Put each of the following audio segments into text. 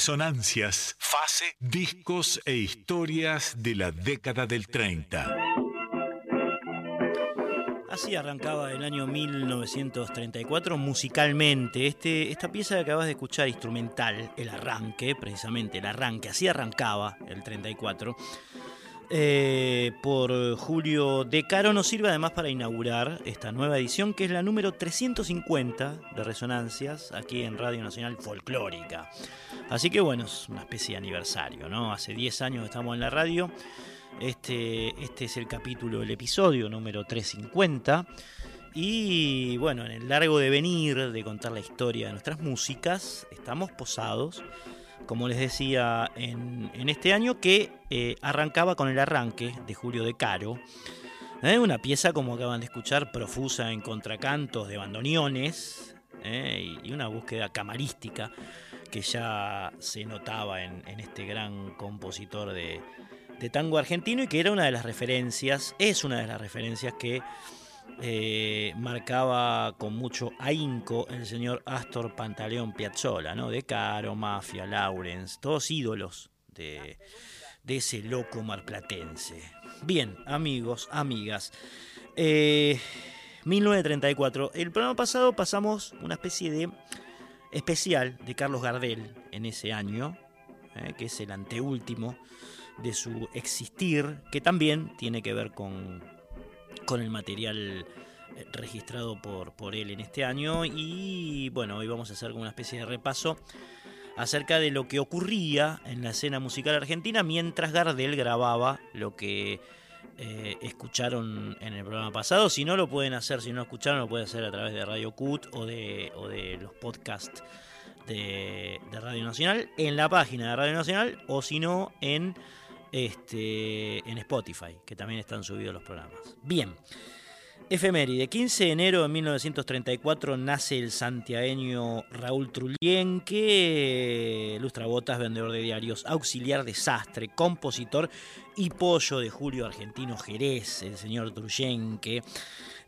Resonancias, fase, discos e historias de la década del 30. Así arrancaba el año 1934 musicalmente. Este, esta pieza que acabas de escuchar, instrumental, el arranque, precisamente el arranque, así arrancaba el 34. Eh, por Julio De Caro nos sirve además para inaugurar esta nueva edición que es la número 350 de Resonancias aquí en Radio Nacional Folclórica. Así que bueno, es una especie de aniversario, ¿no? Hace 10 años estamos en la radio. Este, este es el capítulo, el episodio número 350. Y bueno, en el largo de venir, de contar la historia de nuestras músicas, estamos posados como les decía, en, este año que eh, arrancaba con el arranque de Julio de Caro. ¿eh? Una pieza, como acaban de escuchar, profusa en contracantos de bandoneones ¿eh? y una búsqueda camarística que ya se notaba en, este gran compositor de, de tango argentino y que era una de las referencias, es una de las referencias que eh, marcaba con mucho ahínco el señor Astor Pantaleón Piazzolla, ¿no? De Caro, Mafia, Lawrence, todos ídolos de, de ese loco marplatense. Bien, amigos, amigas. 1934. Eh, El programa pasado pasamos una especie de especial de Carlos Gardel en ese año, eh, que es el anteúltimo de su existir, que también tiene que ver con, con el material eh, registrado por, por él en este año. Y bueno, hoy vamos a hacer una especie de repaso acerca de lo que ocurría en la escena musical argentina mientras Gardel grababa lo que eh, escucharon en el programa pasado. Si no lo pueden hacer, si no escucharon, lo pueden hacer a través de Radio Cut o de, o de los podcasts de, Radio Nacional en la página de Radio Nacional o si no en, este, en Spotify, que también están subidos los programas. Bien. Efeméride, 15 de enero de 1934 nace el santiagueño Raúl Trullén, que botas, vendedor de diarios, auxiliar de sastre, compositor y pollo de Julio Argentino Jerez, el señor Trullén, que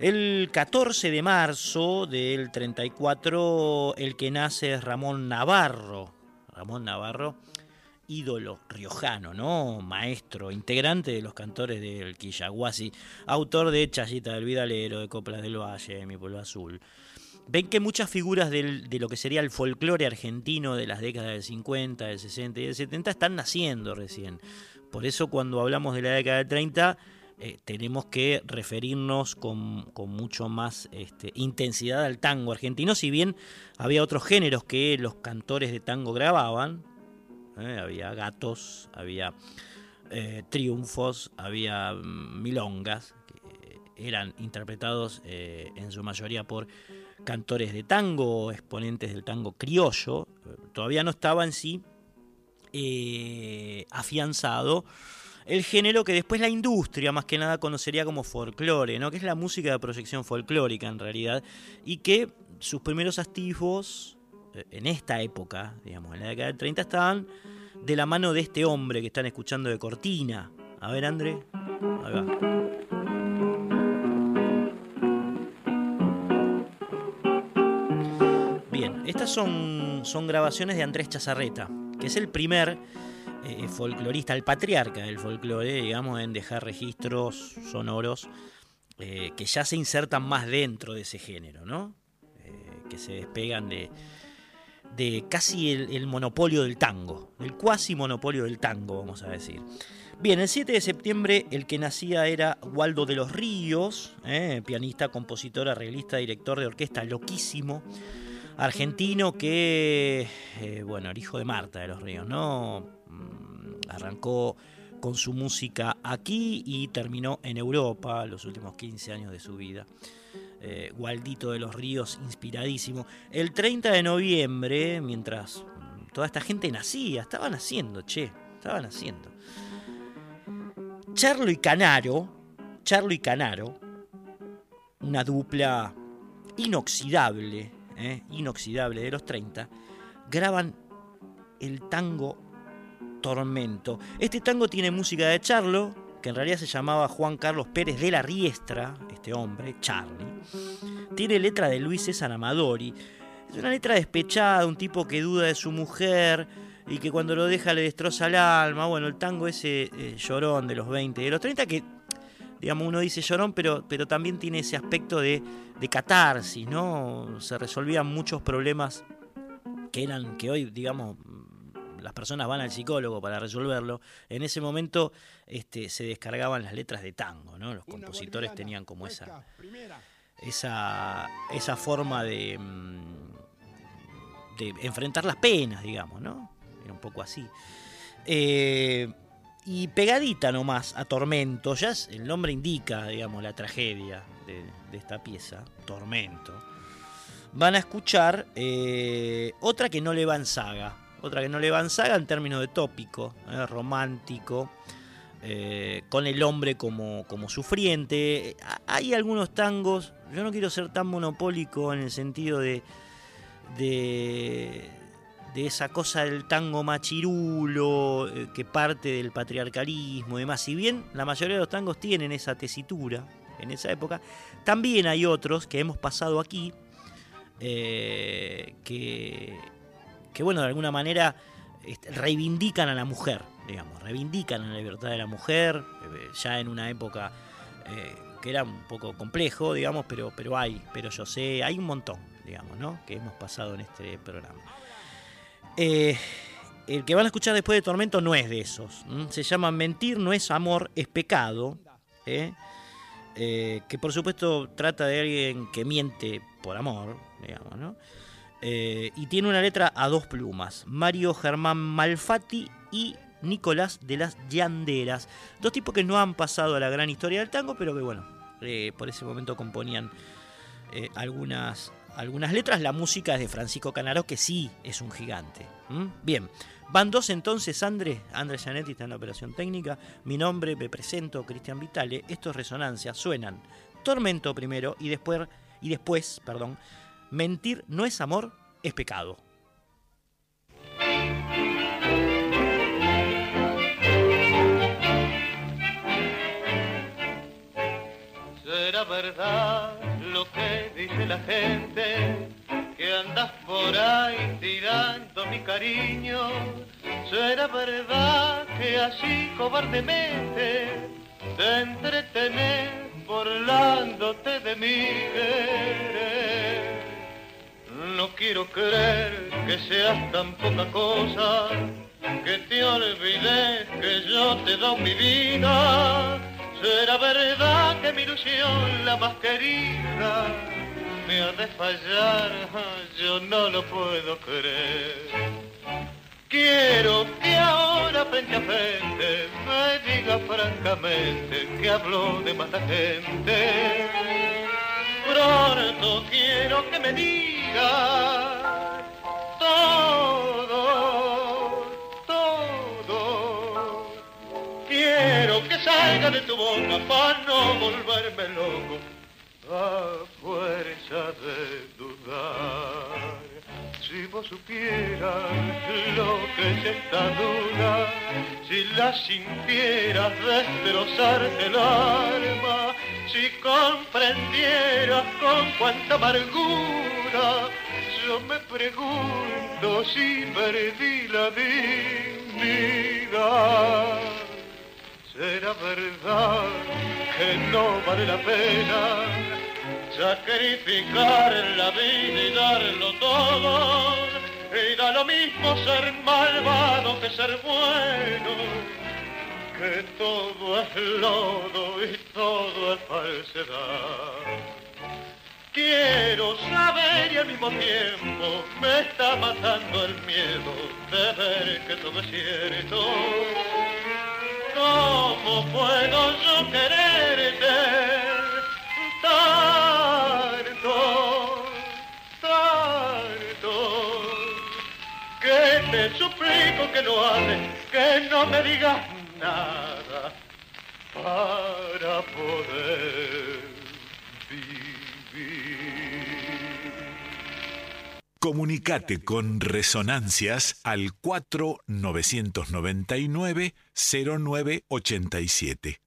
el 14 de marzo del 34 el que nace es Ramón Navarro, Ramón Navarro, ídolo riojano, ¿no? Maestro, integrante de los cantores del Quillaguasi, autor de Chayita del Vidalero, de Coplas del Valle, Mi Pueblo Azul. Ven que muchas figuras de lo que sería el folclore argentino de las décadas del 50, del 60 y del 70 están naciendo recién. Por eso cuando hablamos de la década del 30 eh, tenemos que referirnos con, con mucho más este, intensidad al tango argentino, si bien había otros géneros que los cantores de tango grababan, ¿eh? había gatos, había eh, triunfos, había mm, milongas, que eran interpretados eh, en su mayoría por cantores de tango, exponentes del tango criollo, todavía no estaba en sí afianzado el género que después la industria más que nada conocería como folclore, ¿no? que es la música de proyección folclórica en realidad, y que sus primeros activos en esta época, digamos, en la década del 30, estaban de la mano de este hombre que están escuchando de Cortina. A ver, André. Ahí va. Bien, estas son, son grabaciones de Andrés Chazarreta, que es el primer eh, folclorista, el patriarca del folclore, digamos, en dejar registros sonoros eh, que ya se insertan más dentro de ese género, ¿no? Eh, que se despegan de, de casi el, monopolio del tango, el cuasi monopolio del tango, vamos a decir. Bien, el 7 de septiembre el que nacía era Waldo de los Ríos, eh, pianista, compositor, arreglista, director de orquesta, loquísimo, argentino que, eh, bueno, el hijo de Marta de los Ríos, ¿no? Mm, arrancó con su música aquí y terminó en Europa los últimos 15 años de su vida. Eh, Gualdito de los Ríos, inspiradísimo. El 30 de noviembre, mientras toda esta gente nacía, estaban naciendo, che, estaban naciendo. Charlo y Canaro, Charlo y Canaro, una dupla inoxidable, eh, inoxidable de los 30, graban el tango Tormento. Este tango tiene música de Charlo, que en realidad se llamaba Juan Carlos Pérez de la Riestra, este hombre, Charlie, tiene letra de Luis César Amadori. Es una letra despechada, un tipo que duda de su mujer y que cuando lo deja le destroza el alma. Bueno, el tango ese eh, llorón de los 20 y de los 30 que, digamos, uno dice llorón, pero, pero también tiene ese aspecto de, de catarsis, ¿no? Se resolvían muchos problemas que eran, que hoy, digamos, las personas van al psicólogo para resolverlo, en ese momento este, se descargaban las letras de tango, ¿no? Los compositores tenían como esa, esa, esa forma de, mm, de enfrentar las penas, digamos, ¿no? Era un poco así. Eh, y pegadita nomás a Tormento, ya el nombre indica, digamos, la tragedia de, esta pieza, Tormento. Van a escuchar eh, otra que no le va en saga, otra que no le van saga en términos de tópico, ¿eh? romántico, eh, con el hombre como, como sufriente. Hay algunos tangos, yo no quiero ser tan monopólico en el sentido de, de, esa cosa del tango machirulo eh, que parte del patriarcalismo y demás. Si bien la mayoría de los tangos tienen esa tesitura en esa época, también hay otros que hemos pasado aquí que que bueno, de alguna manera este, reivindican a la mujer, digamos, reivindican la libertad de la mujer, eh, ya en una época eh, que era un poco complejo, digamos, pero, pero hay, pero yo sé, hay un montón, digamos, ¿no? Que hemos pasado en este programa. Eh, el que van a escuchar después de Tormento no es de esos. Se llama Mentir no es amor, es pecado. que por supuesto trata de alguien que miente por amor, digamos, ¿no? Y tiene una letra a dos plumas. Mario Germán Malfatti y Nicolás de las Llanderas. Dos tipos que no han pasado a la gran historia del tango, pero que bueno, eh, por ese momento componían eh, algunas, algunas letras. La música es de Francisco Canaro, que sí es un gigante. Bien, van dos entonces, Andrés, Andrés Janetti está en la operación técnica. Mi nombre, me presento, Cristian Vitale. Estos resonancias suenan Tormento primero y después, y después, perdón, Mentir no es amor, es pecado. verdad lo que dice la gente, que andas por ahí tirando mi cariño. Será verdad que así cobardemente te entretenés burlándote de mi querer. No quiero creer que seas tan poca cosa, que te olvides que yo te doy mi vida Será verdad que mi ilusión, la más querida, me ha de fallar, yo no lo puedo creer. Quiero que ahora frente a frente me diga francamente que hablo de mala gente. Pronto quiero que me diga todo salga de tu boca para no volverme loco a fuerza de dudar. Si vos supieras lo que es esta duda, si la sintieras destrozarte el alma, si comprendieras con cuánta amargura, yo me pregunto si perdí la dignidad. Será verdad que no vale la pena sacrificar la vida y darlo todo. Y da lo mismo ser malvado que ser bueno, que todo es lodo y todo es falsedad. Quiero saber y al mismo tiempo me está matando el miedo de ver que todo es cierto ¿Cómo puedo yo quererte suplico que no hables, que no me digas nada para poder Comunicate con Resonancias al 4999 0987.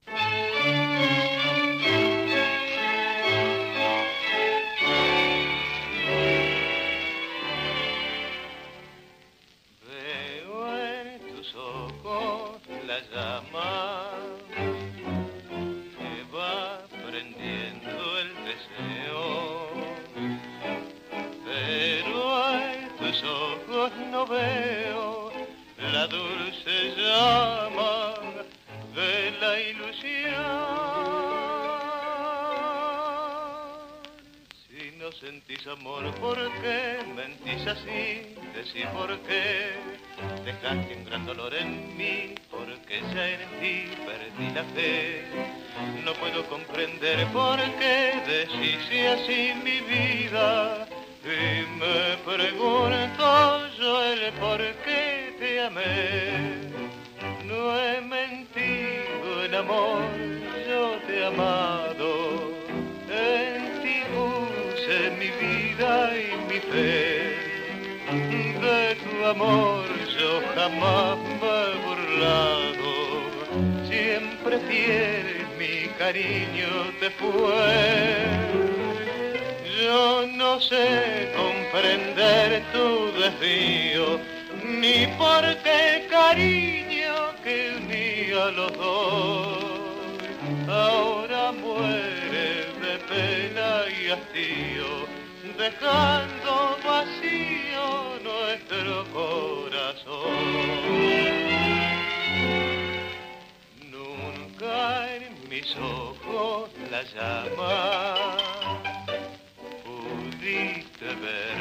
No veo la dulce llama de la ilusión. Si no sentís amor, ¿por qué mentís así? Decí por qué dejaste un gran dolor en mí, porque ya en ti perdí la fe. No puedo comprender por qué decís así mi vida y me pregunto yo el por qué te amé. No he mentido en amor, yo te he amado. En ti puse mi vida y mi fe. De tu amor yo jamás me he burlado. Siempre fiel mi cariño te fue yo no sé comprender tu desvío, ni por qué cariño que unía los dos. Ahora muere de pena y hastío, dejando vacío nuestro corazón. Mis ojos la llama pudiste ver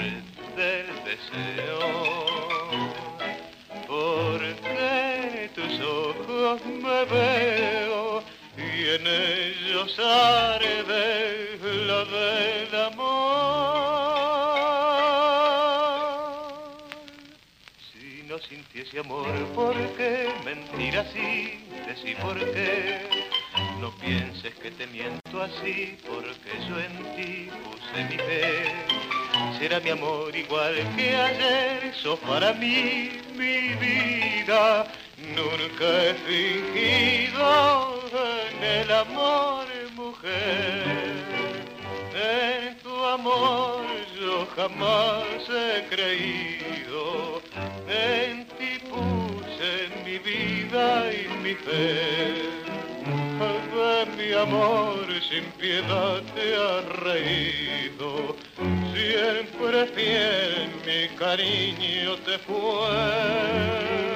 del deseo porque tus ojos me veo y en ellos arde lo del amor. Si no sintiese amor, ¿por qué mentir así? Decí por qué. No pienses que te miento así, porque yo en ti puse mi fe. Será mi amor igual que ayer, sos para mí mi vida. Nunca he fingido en el amor, mujer. En tu amor yo jamás he creído. En ti puse mi vida y mi fe. De mi amor sin piedad te ha reído. Siempre fiel mi cariño te fue.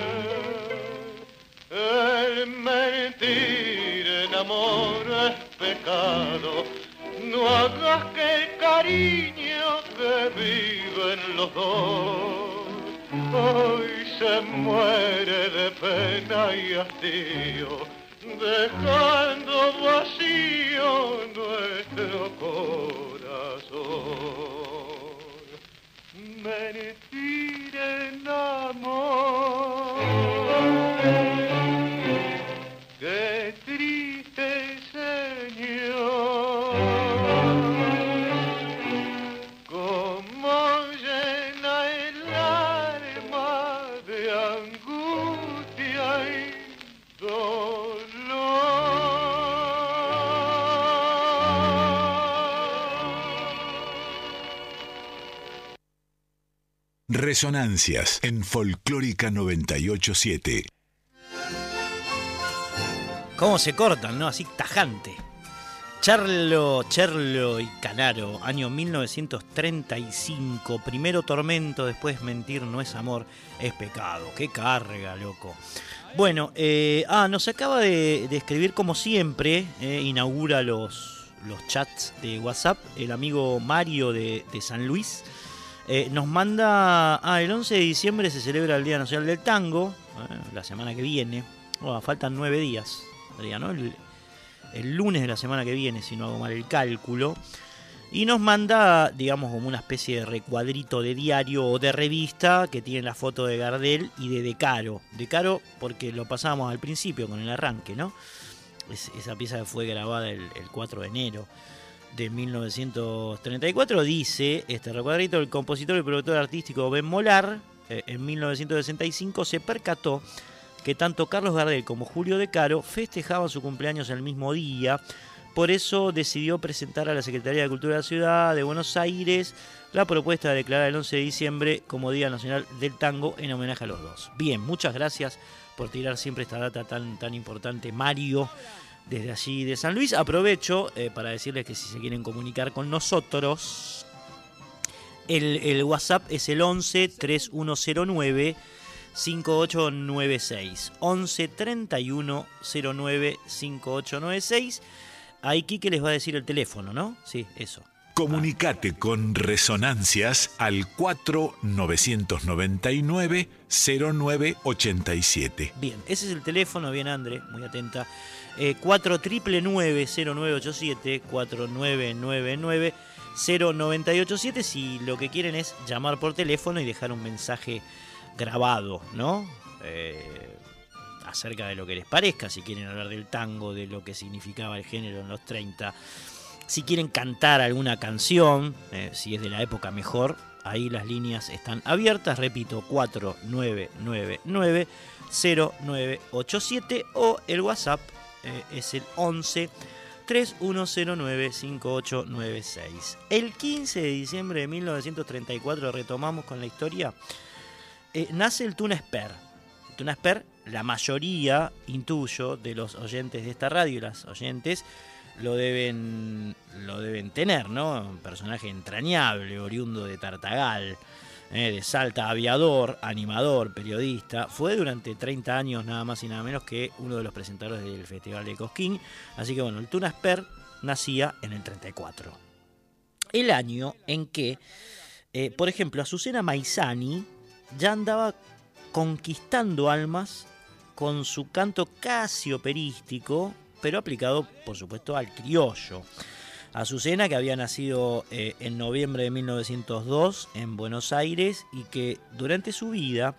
El mentir en amor es pecado. No hagas que el cariño que viven los dos hoy se muere de pena y hastío, dejando vacío nuestro corazón. Mentir en amor, Resonancias en Folclórica 987. ¿Cómo se cortan, no? Así tajante. Charlo, Cherlo y Canaro, año 1935. Primero tormento, después mentir no es amor, es pecado. Qué carga, loco. Bueno, eh, ah, nos acaba de, de escribir como siempre, eh, inaugura los, los chats de WhatsApp, el amigo Mario de, de San Luis. Eh, nos manda, ah, el 11 de diciembre se celebra el Día Nacional del Tango, eh, la semana que viene. Faltan nueve días, ¿no? El, lunes de la semana que viene, si no hago mal el cálculo. Y nos manda, digamos, como una especie de recuadrito de diario o de revista que tiene la foto de Gardel y de De Caro. De Caro porque lo pasábamos al principio con el arranque, ¿no? Es- esa pieza fue grabada el 4 de enero de 1934 dice, este recuadrito, el compositor y productor artístico Ben Molar eh, en 1965 se percató que tanto Carlos Gardel como Julio De Caro festejaban su cumpleaños el mismo día. Por eso decidió presentar a la Secretaría de Cultura de la Ciudad de Buenos Aires la propuesta de declarar el 11 de diciembre como Día Nacional del Tango en homenaje a los dos. Bien, muchas gracias por tirar siempre esta data tan, tan importante, Mario, desde allí de San Luis. Aprovecho eh, para decirles que si se quieren comunicar con nosotros, el, WhatsApp es el 11 3109 5896. 11 31 09 5896. Ahí Quique les va a decir el teléfono, ¿no? Sí, eso. Comunicate con Resonancias al 4999 0987. Bien, ese es el teléfono, bien André, muy atenta. Eh, 4999-0987, 4999-0987, si lo que quieren es llamar por teléfono y dejar un mensaje grabado, ¿no? Eh, acerca de lo que les parezca, si quieren hablar del tango, de lo que significaba el género en los 30, si quieren cantar alguna canción, eh, si es de la época mejor, ahí las líneas están abiertas, repito, 4999 0987 o el WhatsApp eh, es el 11 3109 5896. El 15 de diciembre de 1934 retomamos con la historia. eh, nace el Tuna Esper. El Tuna Esper, la mayoría, intuyo, de los oyentes de esta radio y las oyentes lo deben, lo deben tener, ¿no? Un personaje entrañable, oriundo de Tartagal, eh, de Salta, aviador, animador, periodista. Fue durante 30 años nada más y nada menos que uno de los presentadores del Festival de Cosquín. Así que bueno, el Tuna Esper nacía en el 34. El año en que, eh, por ejemplo, Azucena Maizani ya andaba conquistando almas con su canto casi operístico, pero aplicado, por supuesto, al criollo. Azucena, que había nacido eh, en noviembre de 1902 en Buenos Aires y que durante su vida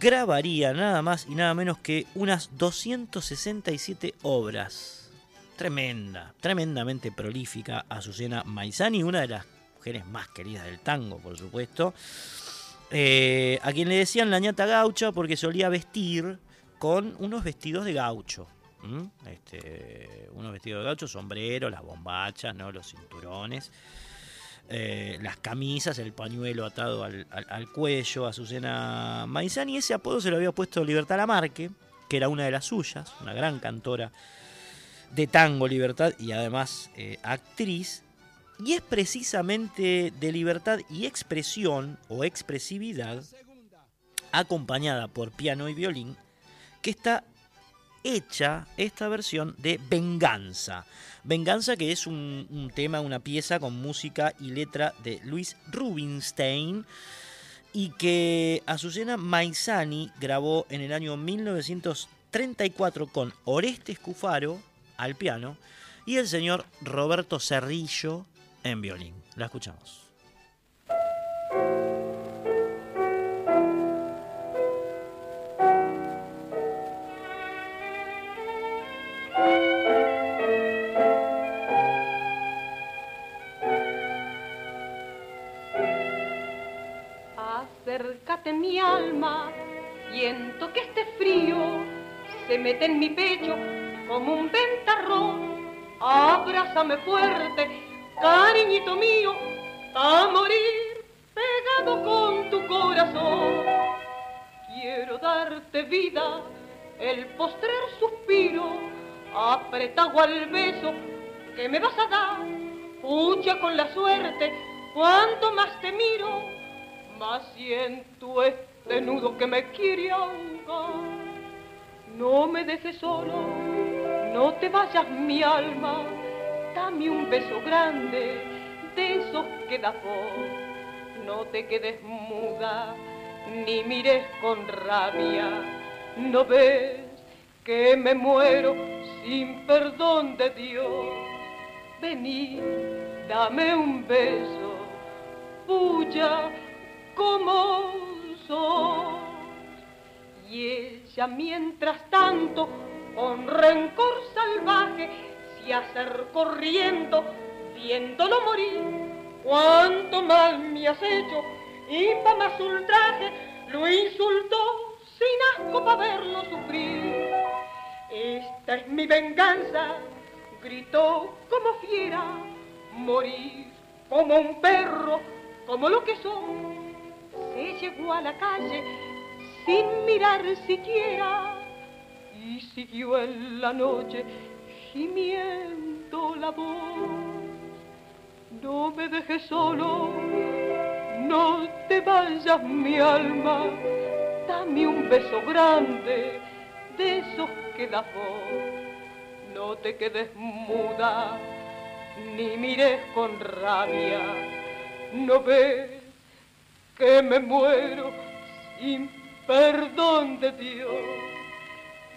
grabaría nada más y nada menos que unas 267 obras. Tremenda, tremendamente prolífica Azucena Maizani, una de las mujeres más queridas del tango, por supuesto. Eh, a quien le decían la ñata gaucha porque solía vestir con unos vestidos de gaucho. Este, unos vestidos de gaucho, sombrero, las bombachas, ¿no? los cinturones, eh, las camisas, el pañuelo atado al, cuello, Azucena Maizani. Ese apodo se lo había puesto Libertad Lamarque, que era una de las suyas, una gran cantora de tango, libertad y además eh, actriz. Y es precisamente de libertad y expresión o expresividad, acompañada por piano y violín, que está hecha esta versión de Venganza. Venganza que es un, tema, una pieza con música y letra de Luis Rubinstein y que Azucena Maizani grabó en el año 1934 con Oreste Escufaro al piano y el señor Roberto Cerrillo en violín. La escuchamos. Mi alma, siento que este frío se mete en mi pecho como un ventarrón. Abrázame fuerte, cariñito mío, a morir pegado con tu corazón. Quiero darte vida, el postrer suspiro, apretado al beso que me vas a dar. Pucha con la suerte, cuanto más te miro, más siento este nudo que me quiere ahogar. No me dejes solo, no te vayas mi alma, dame un beso grande de esos que da voz. No te quedes muda, ni mires con rabia, no ves que me muero sin perdón de Dios. Vení, dame un beso, puya como soy. Y ella mientras tanto, con rencor salvaje, se acercó corriendo, viéndolo morir. Cuánto mal me has hecho, y pa' más ultraje, lo insultó sin asco para verlo sufrir. Esta es mi venganza, gritó como fiera, morir como un perro, como lo que soy. Se llegó a la calle sin mirar siquiera y siguió en la noche gimiendo la voz. No me dejes solo, no te vayas mi alma, dame un beso grande de esos que da voz. No te quedes muda, ni mires con rabia, no ves que me muero sin perdón de Dios,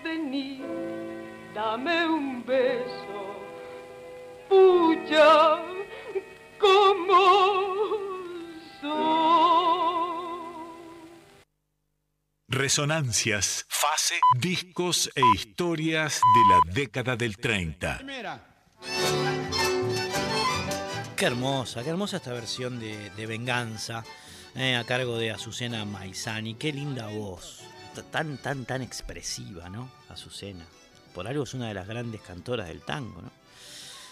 vení, dame un beso, puya como soy. Resonancias, fase, discos e historias de la década del 30. Qué hermosa, qué hermosa esta versión de, de Venganza eh, a cargo de Azucena Maizani. Qué linda voz, tan, tan, tan expresiva, ¿no? Azucena. Por algo es una de las grandes cantoras del tango, ¿no?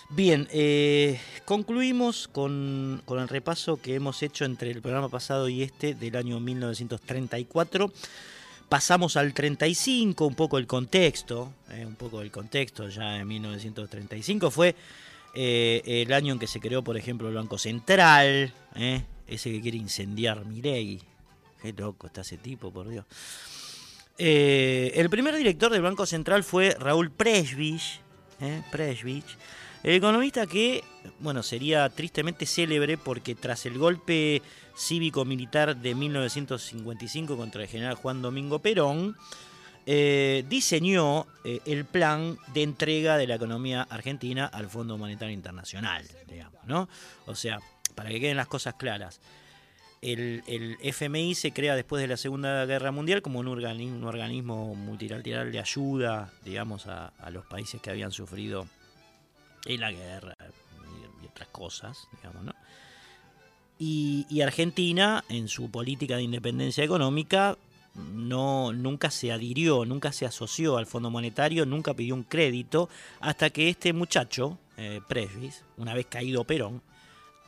Bien, eh, concluimos con, con, el repaso que hemos hecho entre el programa pasado y este del año 1934. Pasamos al 35, un poco el contexto, eh, un poco el contexto ya en 1935 fue eh, el año en que se creó, por ejemplo, el Banco Central, ese que quiere incendiar Milei. Qué loco está ese tipo, por Dios. el primer director del Banco Central fue Raúl Presbich, Presbich el economista que, bueno, sería tristemente célebre porque tras el golpe cívico-militar de 1955 contra el general Juan Domingo Perón, eh, diseñó eh, el plan de entrega de la economía argentina al Fondo Monetario Internacional, digamos, ¿no? O sea, para que queden las cosas claras, el, FMI se crea después de la Segunda Guerra Mundial como un organismo, multilateral de ayuda, digamos, a los países que habían sufrido y la guerra y, otras cosas, ¿no? Y, Argentina, en su política de independencia económica, no, nunca se adhirió, nunca se asoció al Fondo Monetario, nunca pidió un crédito, hasta que este muchacho, eh, una vez caído Perón,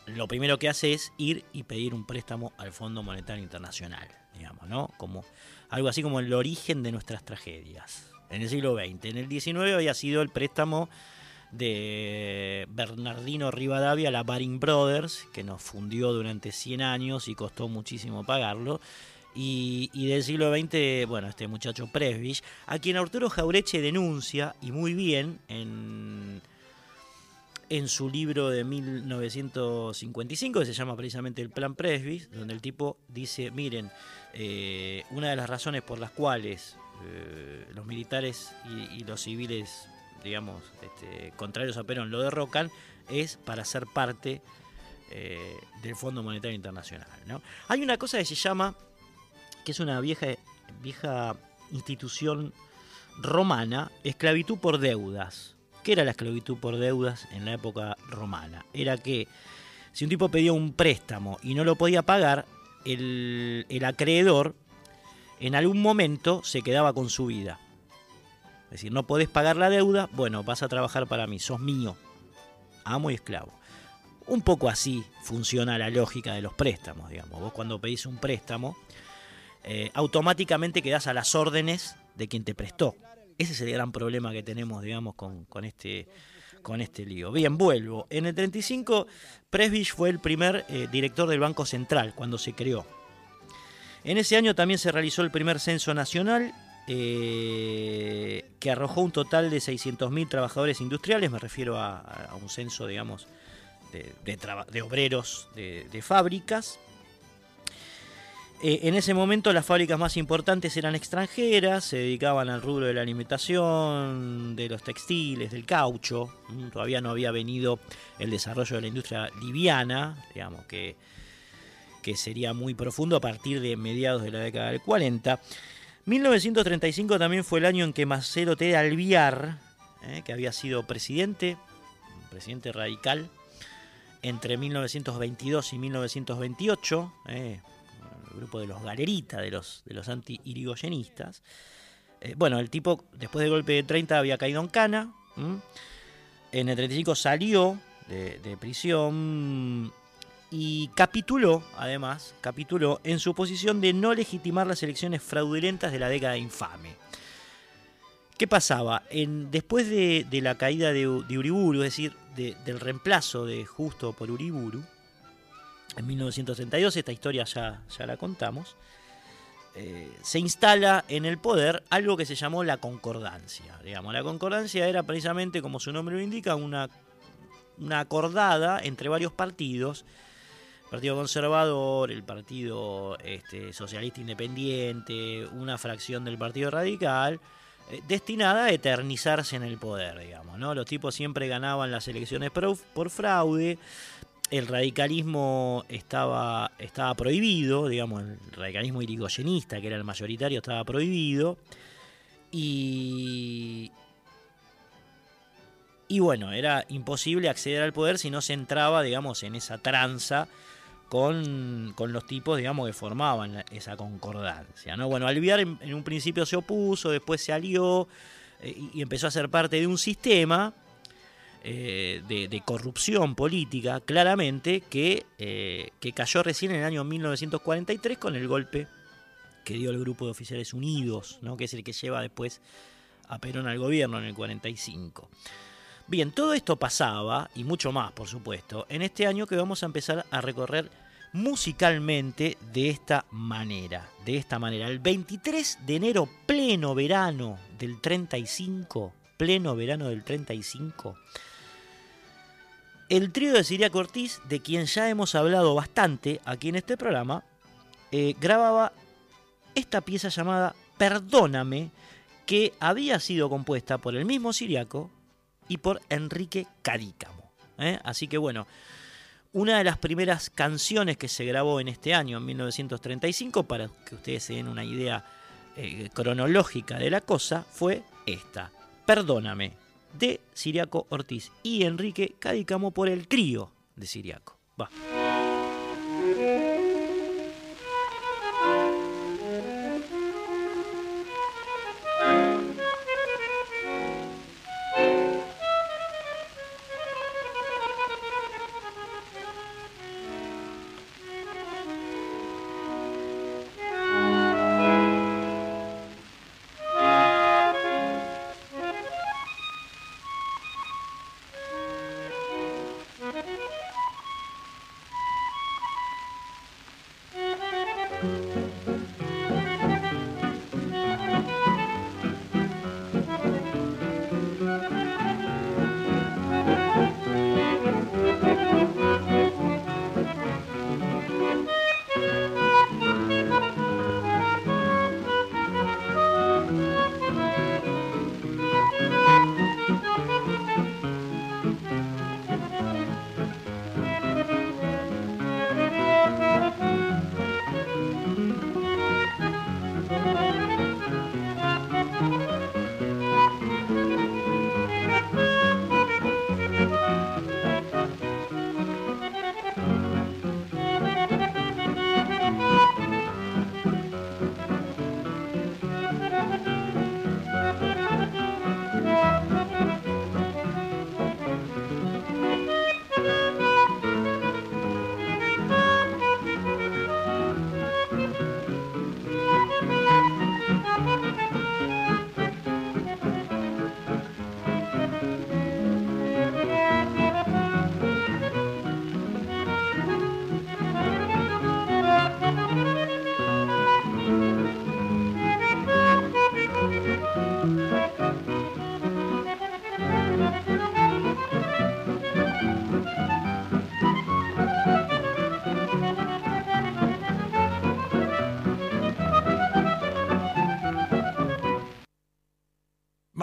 lo primero que hace es ir y pedir un préstamo al Fondo Monetario Internacional, digamos, ¿no? Como algo así como el origen de nuestras tragedias. En el siglo XX. En el XIX había sido el préstamo de Bernardino Rivadavia, la Baring Brothers, que nos fundió durante 100 años y costó muchísimo pagarlo. Y, del siglo XX, bueno, este muchacho Presbich, a quien Arturo Jaureche denuncia, y muy bien, en, en su libro de 1955, que se llama precisamente El Plan Presbich, donde el tipo dice, miren, eh, una de las razones por las cuales eh, los militares y los civiles digamos, este, contrarios a Perón lo derrocan, es para ser parte eh, del Fondo Monetario Internacional. Hay una cosa que se llama, que es una vieja, vieja institución romana, esclavitud por deudas. ¿Qué era la esclavitud por deudas en la época romana? Era que si un tipo pedía un préstamo y no lo podía pagar, el, acreedor en algún momento se quedaba con su vida. Es decir, no podés pagar la deuda, bueno, vas a trabajar para mí, sos mío, amo y esclavo. Un poco así funciona la lógica de los préstamos, digamos. Vos cuando pedís un préstamo, eh, automáticamente quedás a las órdenes de quien te prestó. Ese es el gran problema que tenemos, digamos, con, este, con este lío. Bien, vuelvo. En el 35, Presbich fue el primer eh, director del Banco Central cuando se creó. En ese año también se realizó el primer censo nacional eh, que arrojó un total de 600.000 trabajadores industriales, me refiero a, un censo, digamos, de, obreros de, fábricas. Eh, en ese momento las fábricas más importantes eran extranjeras, se dedicaban al rubro de la alimentación, de los textiles, del caucho. Mm, todavía no había venido el desarrollo de la industria liviana, digamos que, que sería muy profundo a partir de mediados de la década del 40. 1935 también fue el año en que Marcelo T. Alviar, eh, que había sido presidente, presidente radical, entre 1922 y 1928, eh, grupo de los galeritas, de los, de los anti-irigoyenistas. Eh, bueno, el tipo, después del golpe de 30, había caído en cana. En el 35 salió de, de prisión y capituló, además, capituló en su posición de no legitimar las elecciones fraudulentas de la década infame. ¿Qué pasaba? En, después de, la caída de, Uriburu, es decir, del reemplazo de Justo por Uriburu, en 1932, esta historia ya, ya la contamos, eh, se instala en el poder algo que se llamó la concordancia. Digamos, la concordancia era precisamente, como su nombre lo indica, una, una acordada entre varios partidos Partido Conservador, el Partido este, Socialista Independiente, una fracción del Partido Radical, eh, destinada a eternizarse en el poder, digamos. ¿no? Los tipos siempre ganaban las elecciones por, fraude, el radicalismo estaba, estaba prohibido, digamos, el radicalismo irigoyenista, que era el mayoritario, estaba prohibido. Y, y bueno, era imposible acceder al poder si no se entraba, digamos, en esa tranza con, los tipos, digamos, que formaban esa concordancia. ¿no? Bueno, Alviar en, un principio se opuso, después se alió eh, y, empezó a ser parte de un sistema eh, de, corrupción política, claramente, que, eh, que cayó recién en el año 1943 con el golpe que dio el Grupo de Oficiales Unidos, ¿no? que es el que lleva después a Perón al gobierno en el 45. Bien, todo esto pasaba, y mucho más, por supuesto, en este año que vamos a empezar a recorrer musicalmente de esta manera. De esta manera. El 23 de enero, pleno verano del 35, pleno verano del 35, el trío de Siria Ortiz, de quien ya hemos hablado bastante aquí en este programa, eh, grababa esta pieza llamada Perdóname, que había sido compuesta por el mismo Siriaco y por Enrique Cadícamo. ¿eh? Así que bueno, una de las primeras canciones que se grabó en este año, en 1935, para que ustedes se den una idea eh, cronológica de la cosa, fue esta, Perdóname, de Siriaco Ortiz y Enrique Cadícamo por el trío de Siriaco. Va.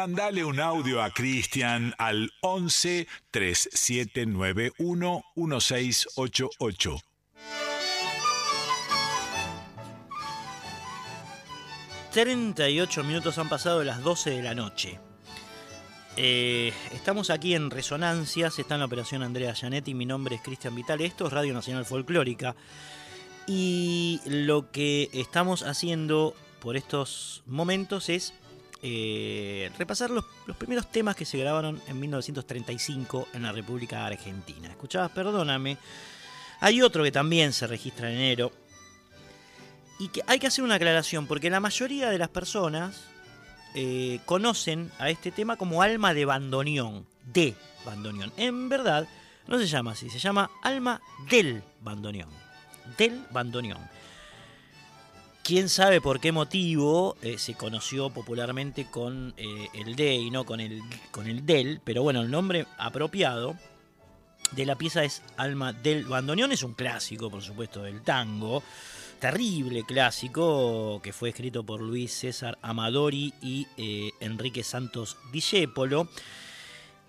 'Dale un audio a Cristian al 11 3791 1688. ...38 minutos han pasado las 12 de la noche. Eh, estamos aquí en Resonancias, está en la operación Andrea Gianetti, mi nombre es Cristian Vital, esto es Radio Nacional Folclórica. Y lo que estamos haciendo por estos momentos es eh, repasar los, primeros temas que se grabaron en 1935 en la República Argentina. Escuchabas, perdóname. Hay otro que también se registra en enero. Y que hay que hacer una aclaración, porque la mayoría de las personas eh, conocen a este tema como alma de bandoneón. De bandoneón. En verdad, no se llama así, se llama alma del bandoneón. Del bandoneón. Quién sabe por qué motivo eh, se conoció popularmente con eh, el D y no con el, con el Del, pero bueno, el nombre apropiado de la pieza es Alma del Bandoneón, es un clásico, por supuesto, del tango, terrible clásico que fue escrito por Luis César Amadori y eh, Enrique Santos Discépolo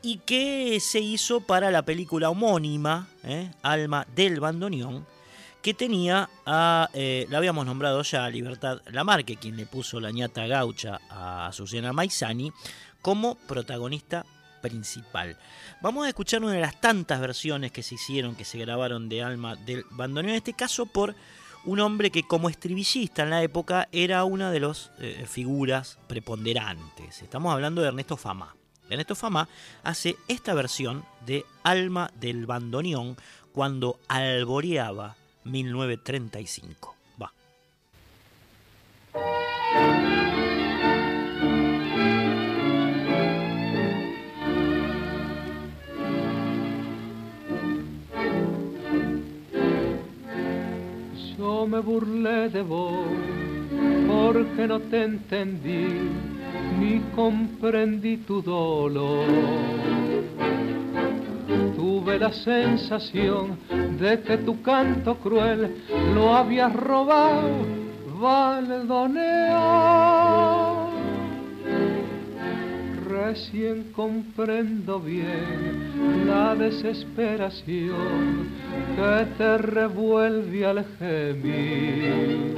y que se hizo para la película homónima, Alma del Bandoneón, que tenía a, eh, la habíamos nombrado ya, a Libertad Lamarque, quien le puso la ñata gaucha a Susana Maizani, como protagonista principal. Vamos a escuchar una de las tantas versiones que se hicieron, que se grabaron de Alma del Bandoneón, en este caso por un hombre que como estribillista en la época era una de las eh, figuras preponderantes. Estamos hablando de Ernesto Fama. Ernesto Fama hace esta versión de Alma del Bandoneón cuando alboreaba 1935. Va. Yo me burlé de vos porque no te entendí ni comprendí tu dolor. Tuve la sensación de que tu canto cruel lo habías robado, Valdoneón. Recién comprendo bien la desesperación que te revuelve al gemir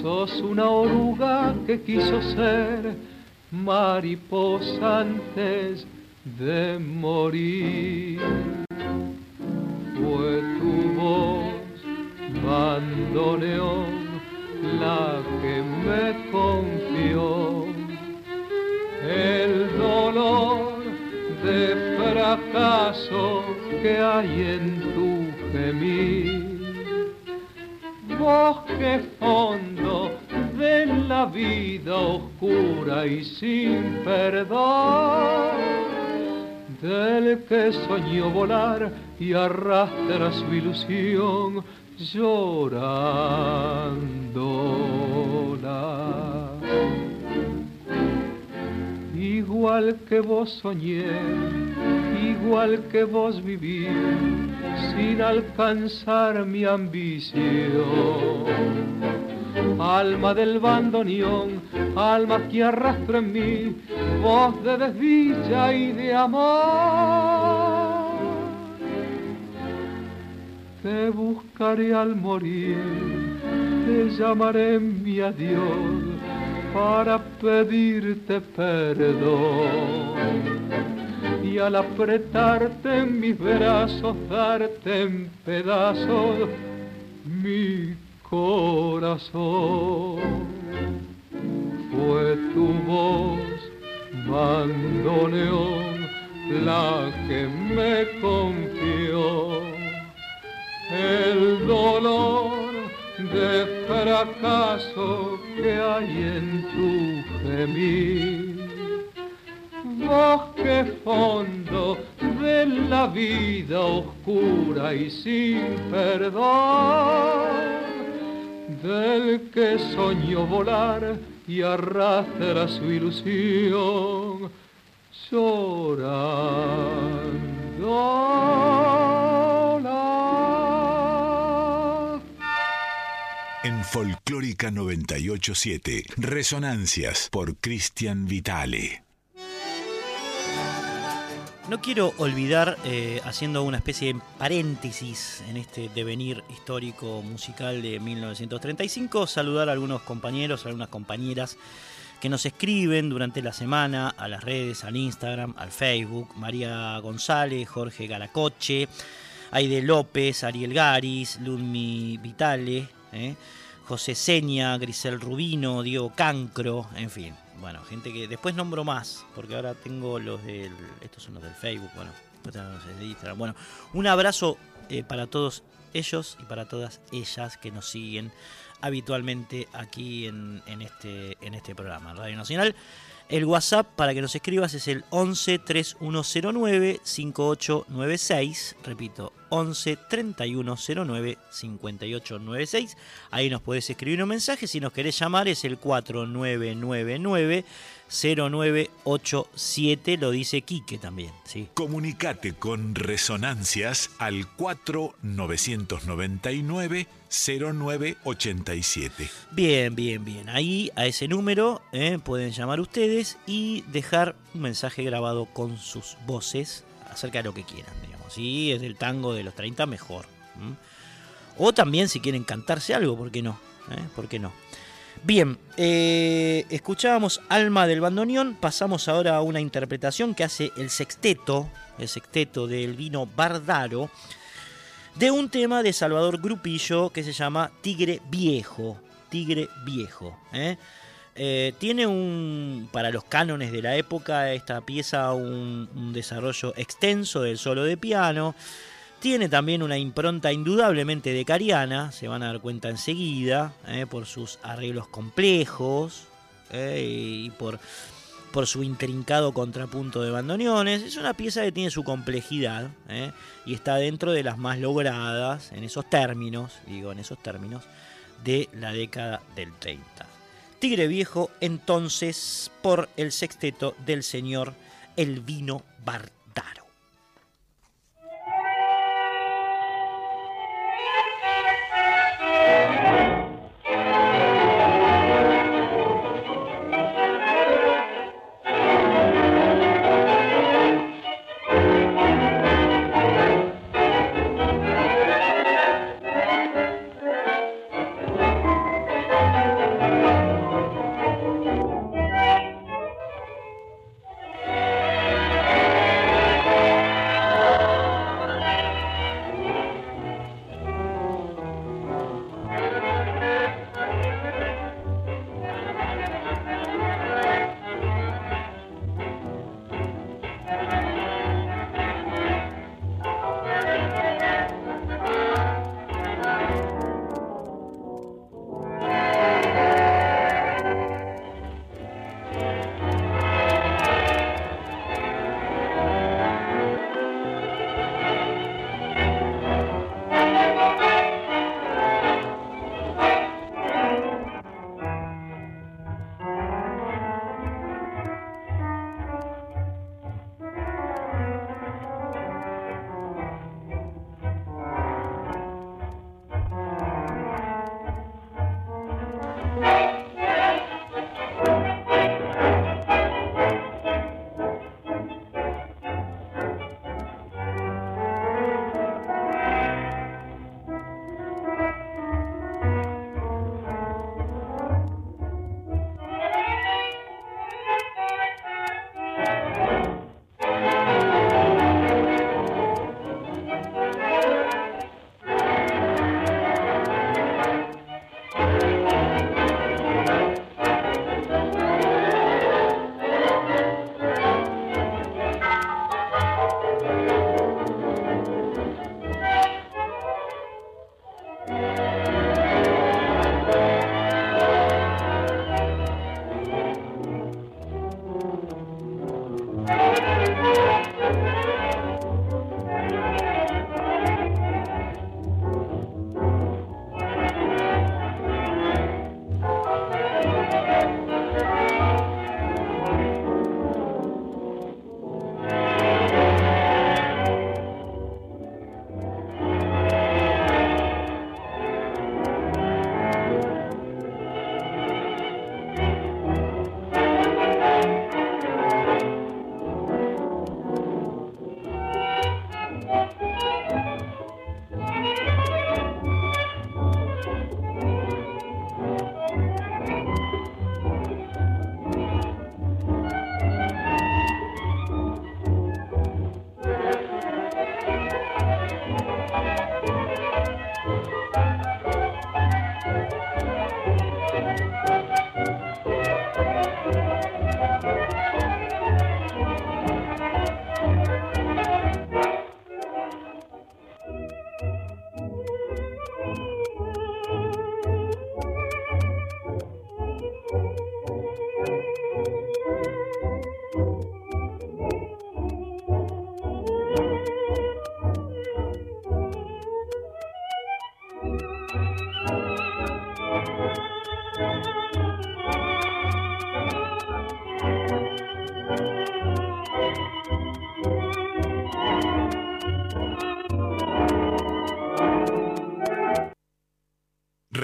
Sos una oruga que quiso ser mariposa antes de morir. Fue tu voz, bandoneón, la que me confió. El dolor de fracaso que hay en tu gemir. Bosque fondo de la vida oscura y sin perdón, del que soñó volar y arrastra su ilusión llorando. Igual que vos soñé, igual que vos viví sin alcanzar mi ambición. Alma del bandoneón, alma que arrastra en mí, voz de desdicha y de amor. Te buscaré al morir, te llamaré mi adiós para pedirte perdón y al apretarte en mis brazos, darte en pedazos mi corazón. Fue tu voz, bandoneón, la que me confió. El dolor de fracaso que hay en tu gemir. Bosque fondo de la vida oscura y sin perdón, del que soñó volar y arrastra su ilusión, llorando. En Folclórica 987, Resonancias por Cristian Vitale. No quiero olvidar, eh, haciendo una especie de paréntesis en este devenir histórico musical de 1935, saludar a algunos compañeros, a algunas compañeras que nos escriben durante la semana a las redes, al Instagram, al Facebook, María González, Jorge Garacoche, Aide López, Ariel Garis, Ludmi Vitale, eh, José Seña, Grisel Rubino, Diego Cancro, en fin, bueno, gente que después nombro más, porque ahora tengo los del. Estos son los del Facebook, bueno, después tengo los de Instagram. Bueno, un abrazo eh, para todos ellos y para todas ellas que nos siguen habitualmente aquí en, en, este, en este programa, Radio Nacional. El WhatsApp para que nos escribas es el 11 3109 5896. Repito, 11 3109 5896. Ahí nos puedes escribir un mensaje. Si nos querés llamar es el 4999 0987. Lo dice Quique también. ¿sí? Comunicate con Resonancias al 4999 0987. Bien, bien, bien. Ahí a ese número eh, pueden llamar ustedes y dejar un mensaje grabado con sus voces acerca de lo que quieran, digamos. Si es del tango de los 30, mejor. O también si quieren cantarse algo, ¿por qué no? ¿Eh? ¿Por qué no? Bien, eh, escuchábamos Alma del Bandoneón, pasamos ahora a una interpretación que hace el sexteto, el sexteto del vino Bardaro, de un tema de Salvador Grupillo que se llama Tigre Viejo. Tigre Viejo. ¿eh? Eh, tiene un, para los cánones de la época, esta pieza un, desarrollo extenso del solo de piano. Tiene también una impronta indudablemente de Cariana, se van a dar cuenta enseguida, eh, por sus arreglos complejos y por, por su intrincado contrapunto de bandoneones. Es una pieza que tiene su complejidad eh, y está dentro de las más logradas en esos términos, digo, en esos términos, de la década del 30. Tigre Viejo, entonces, por el sexteto del señor Elvino Bart.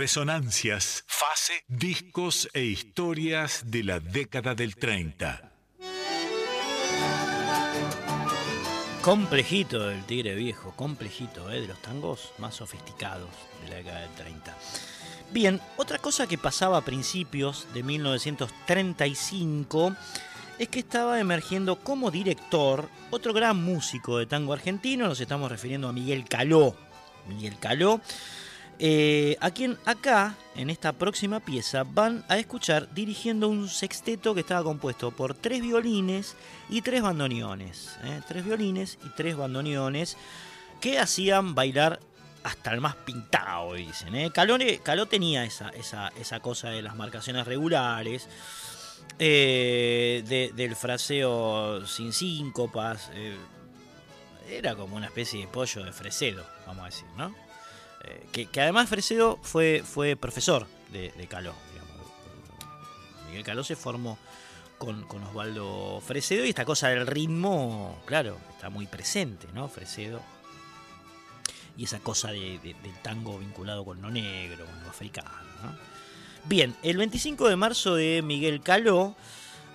Resonancias, fase, discos e historias de la década del 30. Complejito el tigre viejo, complejito, ¿eh? de los tangos más sofisticados de la década del 30. Bien, otra cosa que pasaba a principios de 1935 es que estaba emergiendo como director otro gran músico de tango argentino, nos estamos refiriendo a Miguel Caló. Miguel Caló Eh, a quien acá, en esta próxima pieza, van a escuchar dirigiendo un sexteto que estaba compuesto por tres violines y tres bandoneones. ¿eh? Tres violines y tres bandoneones que hacían bailar hasta el más pintado, dicen. ¿eh? Caló, tenía esa, esa, esa cosa de las marcaciones regulares. Eh, del fraseo sin síncopas. Eh, era como una especie de pollo de Fresedo, vamos a decir, ¿no? Eh, que, además Fresedo fue, fue profesor de, Caló. Miguel Caló se formó con, Osvaldo Fresedo y esta cosa del ritmo, claro, está muy presente, ¿no? Fresedo. Y esa cosa del tango vinculado con lo negro, con lo africano, ¿no? Bien, el 25 de marzo de Miguel Caló,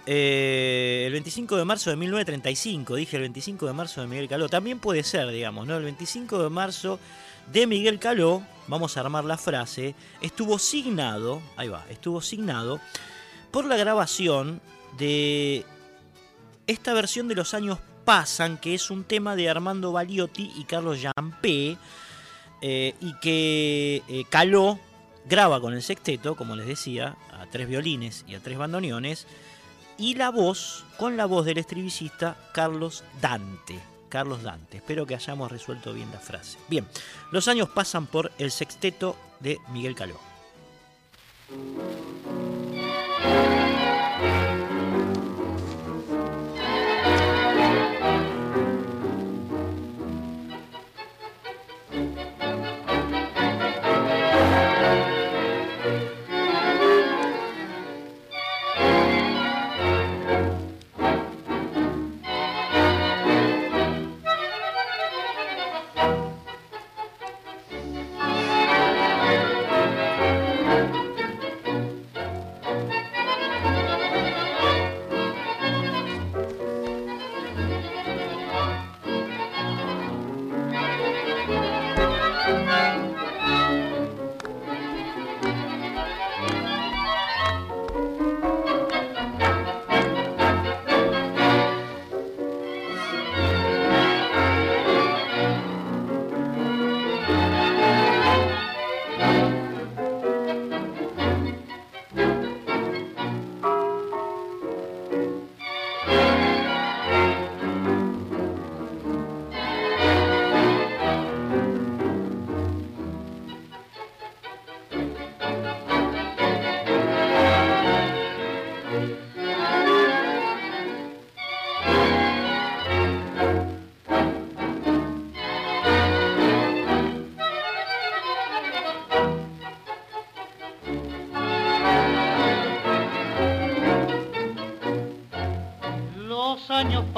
eh, el 25 de marzo de 1935, dije el 25 de marzo de Miguel Caló, también puede ser, digamos, ¿no? El 25 de marzo de Miguel Caló, vamos a armar la frase, estuvo signado, ahí va, estuvo signado por la grabación de esta versión de Los años pasan, que es un tema de Armando Baliotti y Carlos Jampé, eh, y que eh, Caló graba con el sexteto, como les decía, a tres violines y a tres bandoneones, y la voz, con la voz del estribicista Carlos Dante. Carlos Dante. Espero que hayamos resuelto bien la frase. Bien, los años pasan por el sexteto de Miguel Caló.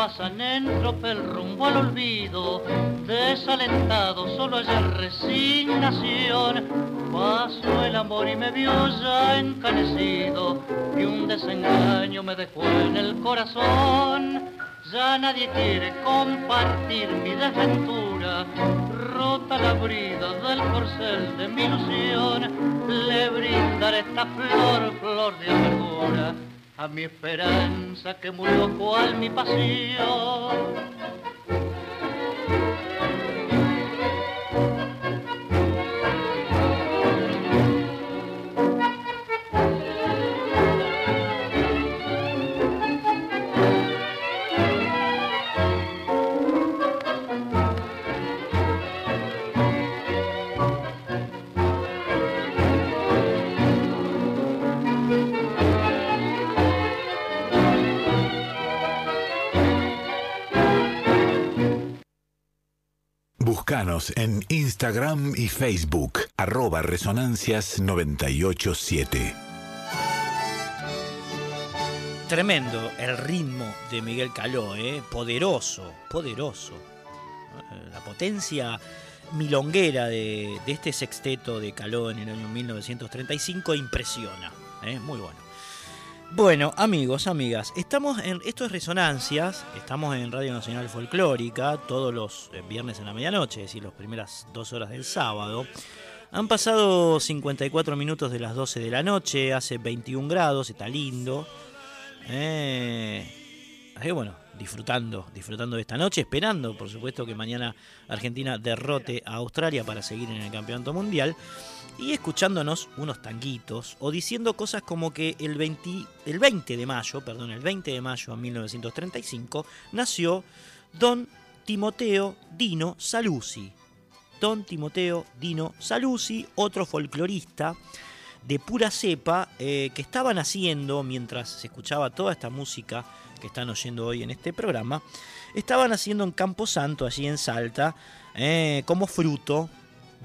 Pasan en tropel rumbo al olvido, desalentado, solo hay resignación. Pasó el amor y me vio ya encanecido, y un desengaño me dejó en el corazón. Ya nadie quiere compartir mi desventura, rota la brida del corcel de mi ilusión, le brindaré esta flor, flor de amargura a mi esperanza que murió cual mi pasión. En Instagram y Facebook, arroba resonancias987. Tremendo el ritmo de Miguel Caló, ¿eh? poderoso, poderoso. La potencia milonguera de, este sexteto de Caló en el año 1935 impresiona. ¿eh? Muy bueno. Bueno, amigos, amigas, estamos en. Esto es Resonancias, estamos en Radio Nacional Folclórica todos los eh, viernes en la medianoche, es decir, las primeras dos horas del sábado. Han pasado 54 minutos de las 12 de la noche, hace 21 grados, está lindo. Eh, Eh, bueno, disfrutando, disfrutando de esta noche, esperando, por supuesto, que mañana Argentina derrote a Australia para seguir en el campeonato mundial y escuchándonos unos tanguitos o diciendo cosas como que el 20, el 20 de mayo, perdón, el 20 de mayo de 1935 nació Don Timoteo Dino Saluzzi. Don Timoteo Dino Saluzzi, otro folclorista de pura cepa eh, que estaban haciendo mientras se escuchaba toda esta música que están oyendo hoy en este programa, estaban haciendo en Camposanto, allí en Salta, eh, como fruto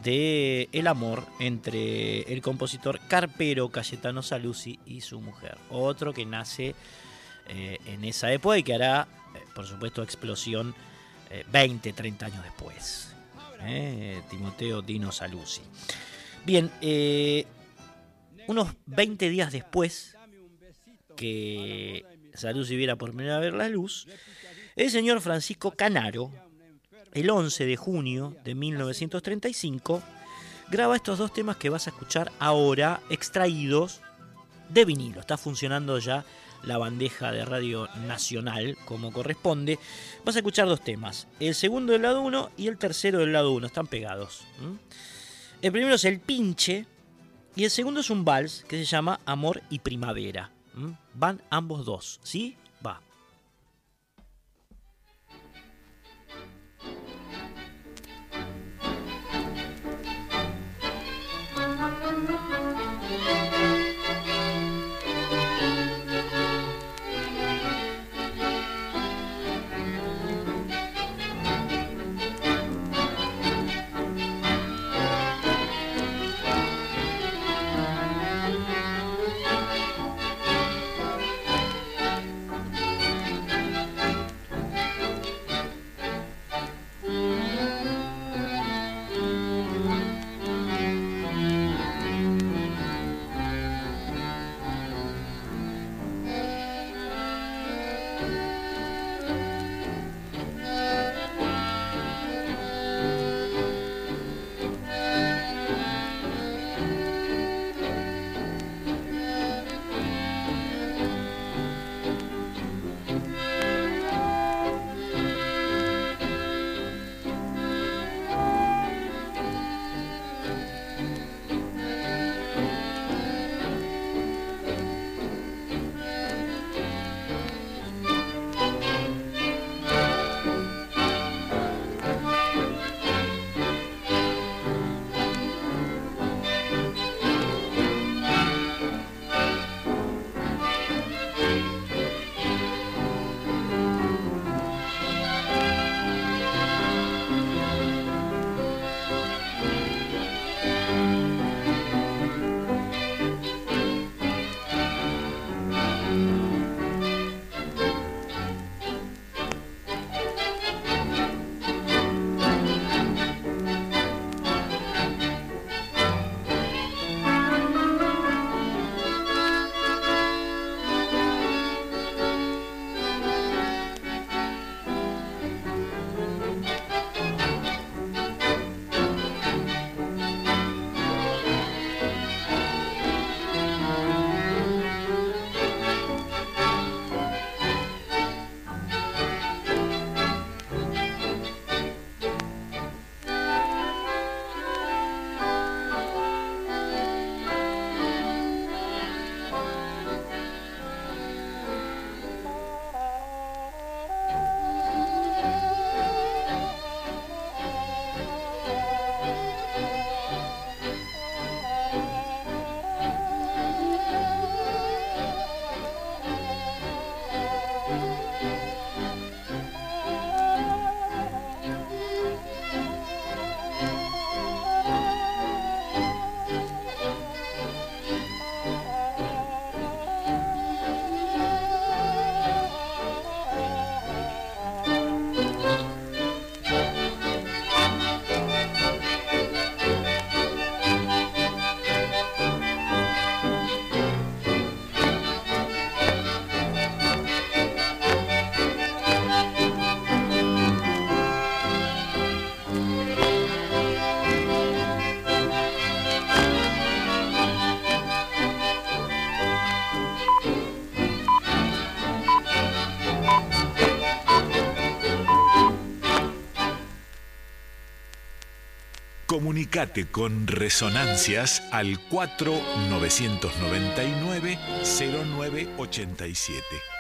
de el amor entre el compositor carpero Cayetano Saluzzi y su mujer. Otro que nace eh, en esa época y que hará, por supuesto, explosión 20, 30 años después. Timoteo Dino Saluzzi. Bien, unos 20 días después que Saluzzi viera por primera vez la luz, el señor Francisco Canaro, el 11 de junio de 1935, graba estos dos temas que vas a escuchar ahora extraídos de vinilo. Está funcionando ya la bandeja de Radio Nacional como corresponde. Vas a escuchar dos temas, el segundo del lado 1 y el tercero del lado 1, están pegados. El primero es El Pinche, y el segundo es un vals que se llama Amor y Primavera. Van ambos dos, ¿sí? Comunicate con Resonancias al 4999 0987.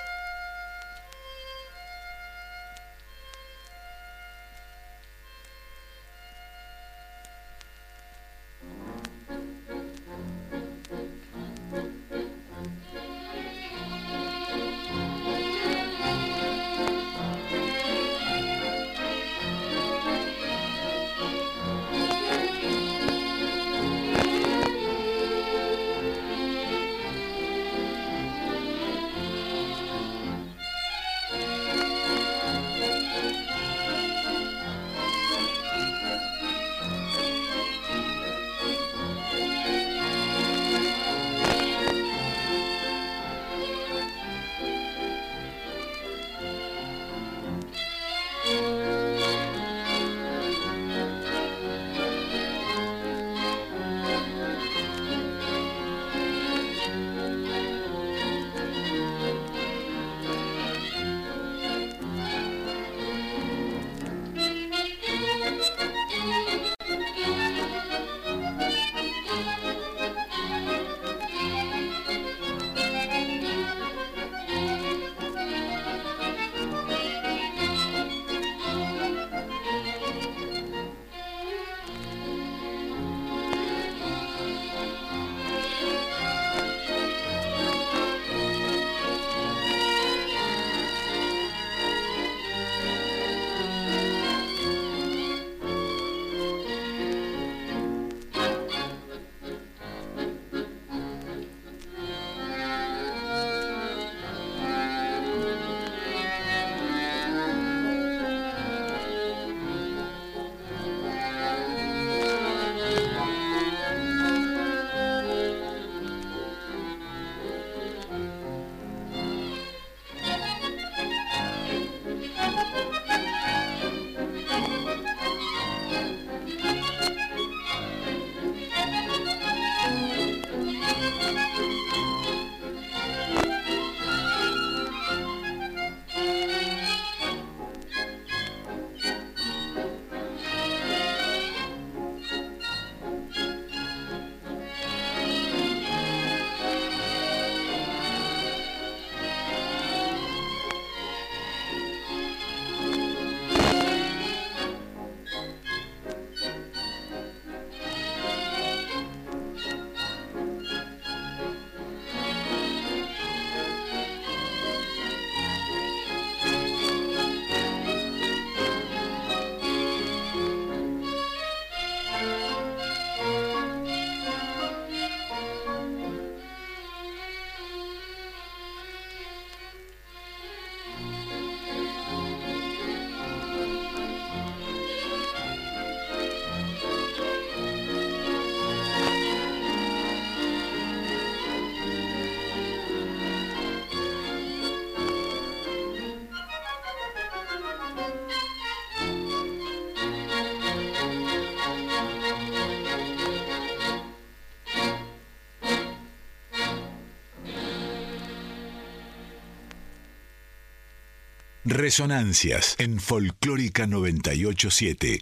Resonancias en Folclórica 987.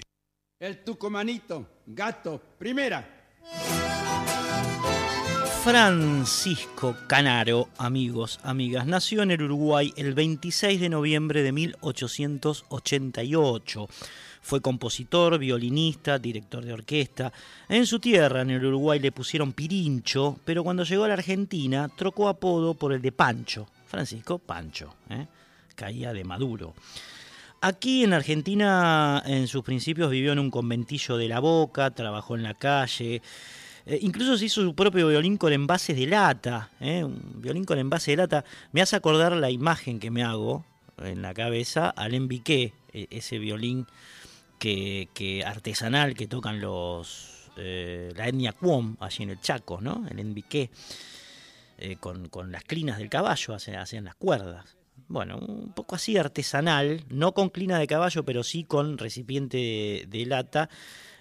El tucumanito, gato, primera. Francisco Canaro, amigos, amigas, nació en el Uruguay el 26 de noviembre de 1888. Fue compositor, violinista, director de orquesta. En su tierra, en el Uruguay, le pusieron Pirincho, pero cuando llegó a la Argentina trocó apodo por el de Pancho. Francisco Pancho. ¿eh? Caía de Maduro. Aquí en Argentina, en sus principios, vivió en un conventillo de la Boca, trabajó en la calle. Eh, incluso se hizo su propio violín con envases de lata. ¿eh? Un violín con envase de lata. Me hace acordar la imagen que me hago en la cabeza al enviqué, ese violín que, artesanal que tocan los eh, la etnia Cuom, allí en el Chaco, ¿no? El enviqué. con, las crinas del caballo hacían las cuerdas bueno, un poco así artesanal, no con clina de caballo, pero sí con recipiente de, lata.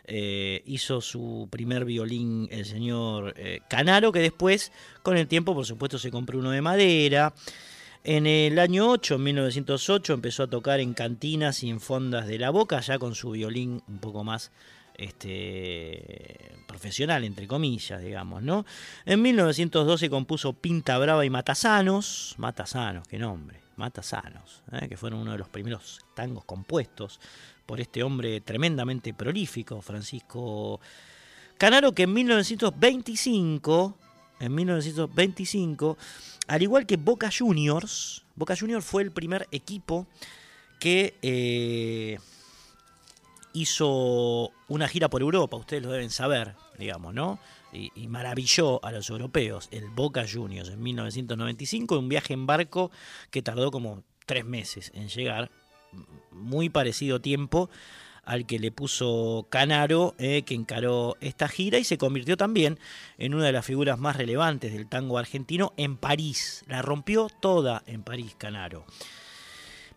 Eh, hizo su primer violín el señor eh, Canaro, que después, con el tiempo, por supuesto, se compró uno de madera. En el año 8, en 1908, empezó a tocar en cantinas y en fondas de la boca, ya con su violín un poco más este, profesional, entre comillas, digamos, ¿no? En 1912 compuso Pinta Brava y Matasanos, Matasanos, qué nombre, Matasanos, ¿eh? que fueron uno de los primeros tangos compuestos por este hombre tremendamente prolífico, Francisco Canaro, que en 1925, en 1925, al igual que Boca Juniors, Boca Juniors fue el primer equipo que eh, hizo una gira por Europa, ustedes lo deben saber, digamos, ¿no? Y, maravilló a los europeos, el Boca Juniors, en 1995, un viaje en barco que tardó como tres meses en llegar, muy parecido tiempo al que le puso Canaro, eh, que encaró esta gira y se convirtió también en una de las figuras más relevantes del tango argentino en París. La rompió toda en París, Canaro.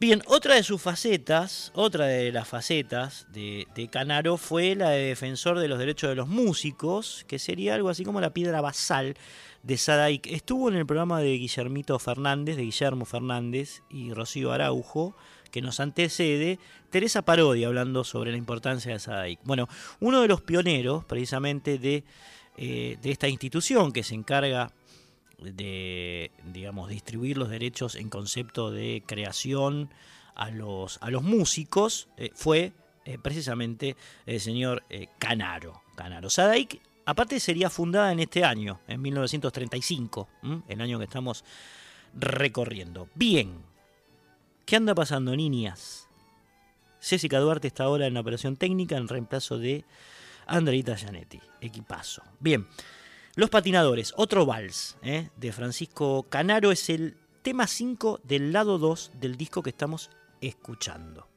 Bien, otra de sus facetas, otra de las facetas de, Canaro fue la de defensor de los derechos de los músicos, que sería algo así como la piedra basal de Sadaik. Estuvo en el programa de Guillermito Fernández, de Guillermo Fernández y Rocío Araujo, que nos antecede, Teresa Parodi hablando sobre la importancia de Sadaik. Bueno, uno de los pioneros precisamente de, eh, de esta institución que se encarga de, digamos, distribuir los derechos en concepto de creación a los, a los músicos eh, fue eh, precisamente el señor eh, Canaro. Canaro. Sadaik, aparte, sería fundada en este año, en 1935, el año que estamos recorriendo. Bien, ¿qué anda pasando, niñas? Césica Duarte está ahora en operación técnica en reemplazo de Andreita Gianetti. Equipazo. Bien. Los patinadores, otro vals ¿eh? de Francisco Canaro es el tema 5 del lado 2 del disco que estamos escuchando.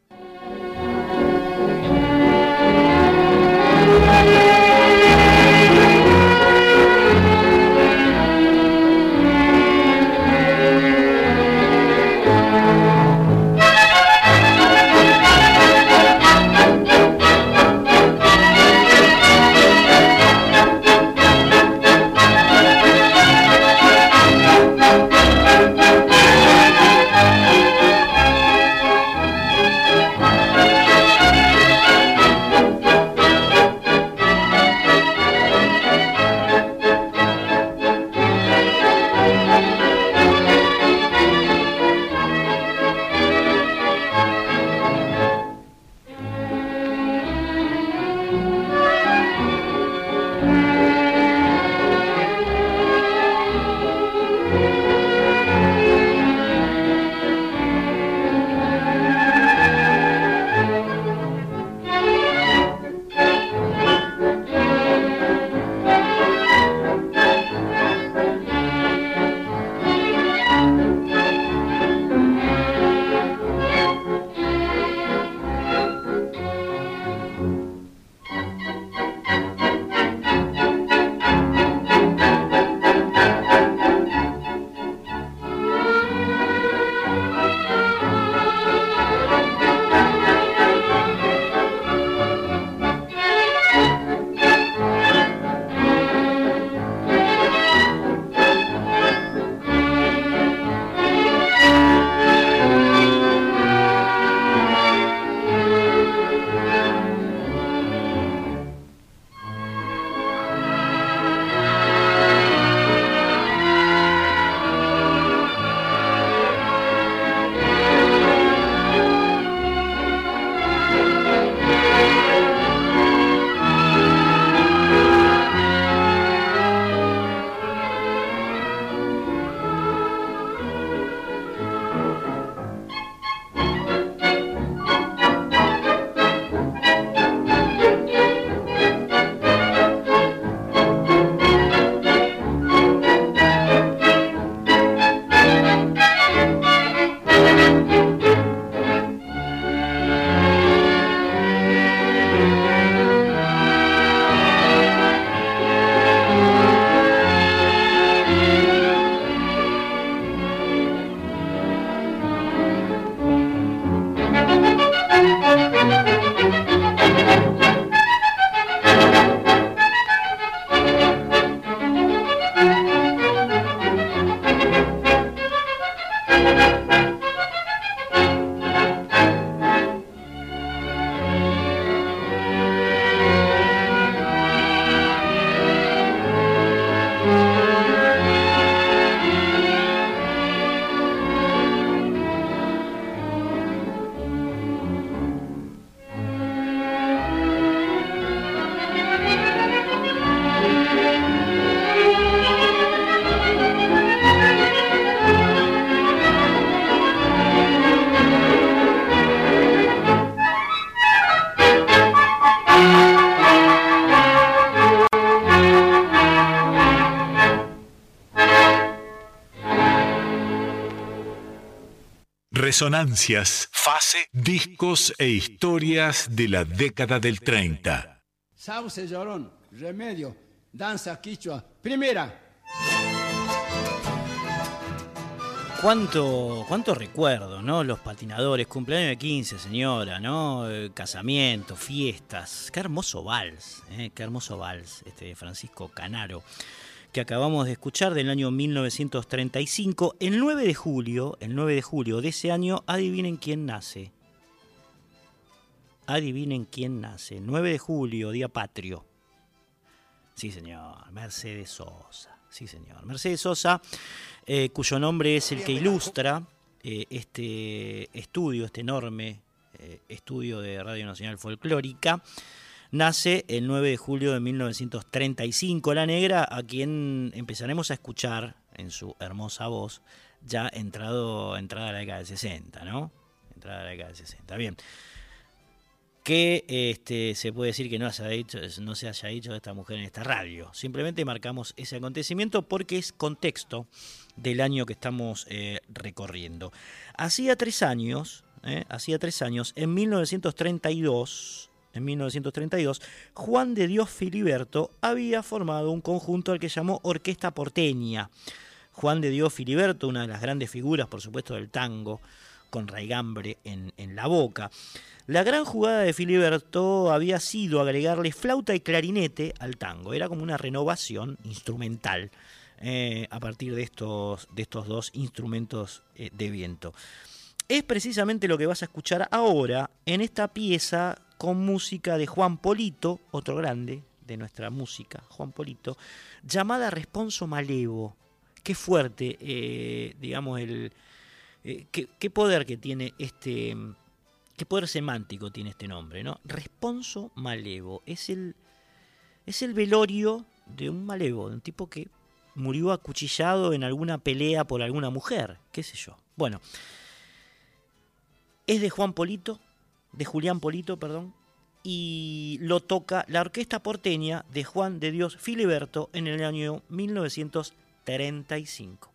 Resonancias, fase, discos e historias de la década del 30. Sauce llorón, remedio, danza quichua. Primera. ¿Cuánto, cuánto recuerdo, ¿no? Los patinadores, cumpleaños de 15, señora, ¿no? Eh, casamientos, fiestas. Qué hermoso vals, ¿eh? Qué hermoso vals, este de Francisco Canaro, que acabamos de escuchar del año 1935. El 9 de julio, el 9 de julio de ese año, adivinen quién nace. Adivinen quién nace. 9 de julio, día patrio. Sí, señor, Mercedes Sosa. Sí, señor. Mercedes Sosa, eh, cuyo nombre es el que ilustra eh, este estudio, este enorme eh, estudio de Radio Nacional Folclórica. Nace el 9 de julio de 1935. La Negra, a quien empezaremos a escuchar en su hermosa voz, ya entrado, entrada a la década del 60, ¿no? Entrada a la década del 60. Bien que este, se puede decir que no se, haya dicho, no se haya dicho de esta mujer en esta radio. Simplemente marcamos ese acontecimiento porque es contexto del año que estamos eh, recorriendo. Hacía tres años, eh, hacía tres años, en 1932, en 1932, Juan de Dios Filiberto había formado un conjunto al que llamó Orquesta Porteña. Juan de Dios Filiberto, una de las grandes figuras, por supuesto, del tango, con raigambre en, en la boca. La gran jugada de Filiberto había sido agregarle flauta y clarinete al tango. Era como una renovación instrumental eh, a partir de estos, dos instrumentos eh, de viento. Es precisamente lo que vas a escuchar ahora en esta pieza con música de Juan Polito, otro grande de nuestra música, Juan Polito, llamada Responso Malevo. Qué fuerte, eh, digamos, el, qué, qué poder que tiene este qué poder semántico tiene este nombre, ¿no? Responso malevo. Es el, es el velorio de un malevo, de un tipo que murió acuchillado en alguna pelea por alguna mujer, qué sé yo. Bueno, es de Juan Polito, de Julián Polito, perdón, y lo toca la orquesta porteña de Juan de Dios Filiberto en el año 1935.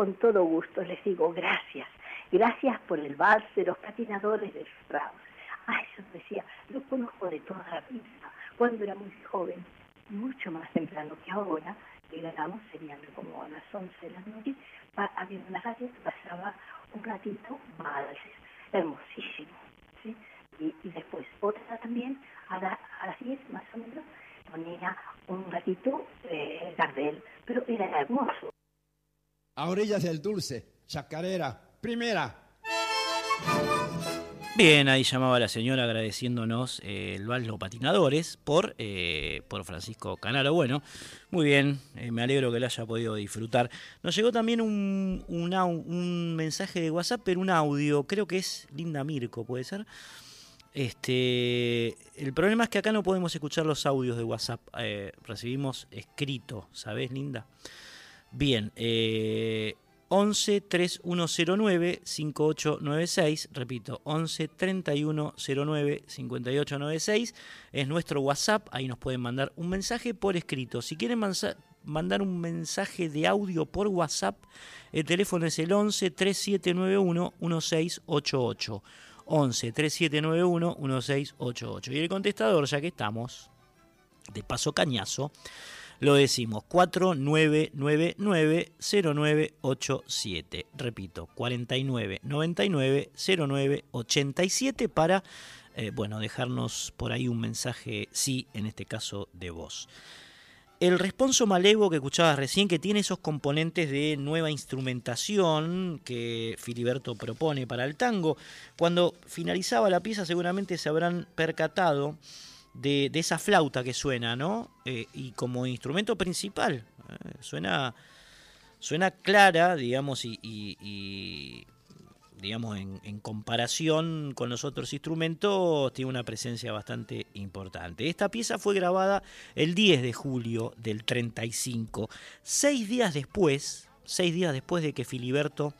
Con todo gusto les digo gracias. Gracias por el vals de los patinadores de Strauss. Ay, yo decía, lo conozco de toda la vida. Cuando era muy joven, mucho más temprano que ahora, llegamos, serían como a las 11 de la noche, había una radio que pasaba un ratito valses, hermosísimo. ¿sí? Y, después otra también, a, a las 10 más o menos, ponía un ratito eh, Gardel, pero era hermoso. A orillas del dulce, chacarera, primera. Bien, ahí llamaba la señora agradeciéndonos eh, el Vals Los Patinadores por, eh, por Francisco Canaro. Bueno, muy bien, eh, me alegro que lo haya podido disfrutar. Nos llegó también un, un, mensaje de WhatsApp, pero un audio, creo que es Linda Mirko, ¿puede ser? Este, el problema es que acá no podemos escuchar los audios de WhatsApp, recibimos escrito, ¿sabes, Linda? Bien, 11 3109 5896, repito, 11 3109 5896 es nuestro WhatsApp, ahí nos pueden mandar un mensaje por escrito. Si quieren mandar un mensaje de audio por WhatsApp, el teléfono es el 11 3791 1688. 11 3791 1688. Y el contestador, ya que estamos, de paso cañazo, lo decimos, 4999-0987. Repito, 4999-0987 para, eh, bueno, dejarnos por ahí un mensaje, sí, en este caso de voz. El responso malevo que escuchabas recién, que tiene esos componentes de nueva instrumentación que Filiberto propone para el tango, cuando finalizaba la pieza seguramente se habrán percatado de, esa flauta que suena, ¿no? Eh, y como instrumento principal, eh, suena, suena clara, digamos, y, digamos, en, comparación con los otros instrumentos, tiene una presencia bastante importante. Esta pieza fue grabada el 10 de julio del 35, seis días después, seis días después de que Filiberto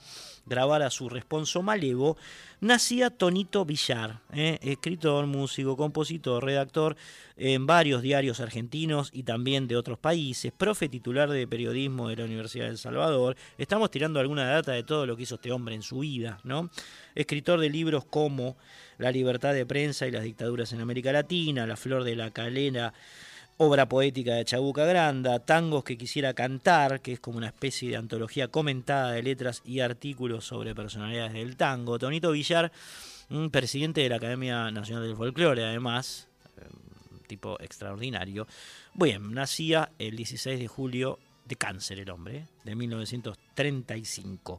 grabara su responso malevo, nacía Tonito Villar, ¿eh? escritor, músico, compositor, redactor en varios diarios argentinos y también de otros países, profe titular de periodismo de la Universidad de El Salvador. Estamos tirando alguna data de todo lo que hizo este hombre en su vida, ¿no? Escritor de libros como La libertad de prensa y las dictaduras en América Latina, La flor de la calena obra poética de Chabuca Granda, tangos que quisiera cantar, que es como una especie de antología comentada de letras y artículos sobre personalidades del tango. Tonito Villar, presidente de la Academia Nacional del Folclore, además, eh, tipo extraordinario. Bien, nacía el 16 de julio de cáncer el hombre, de 1935.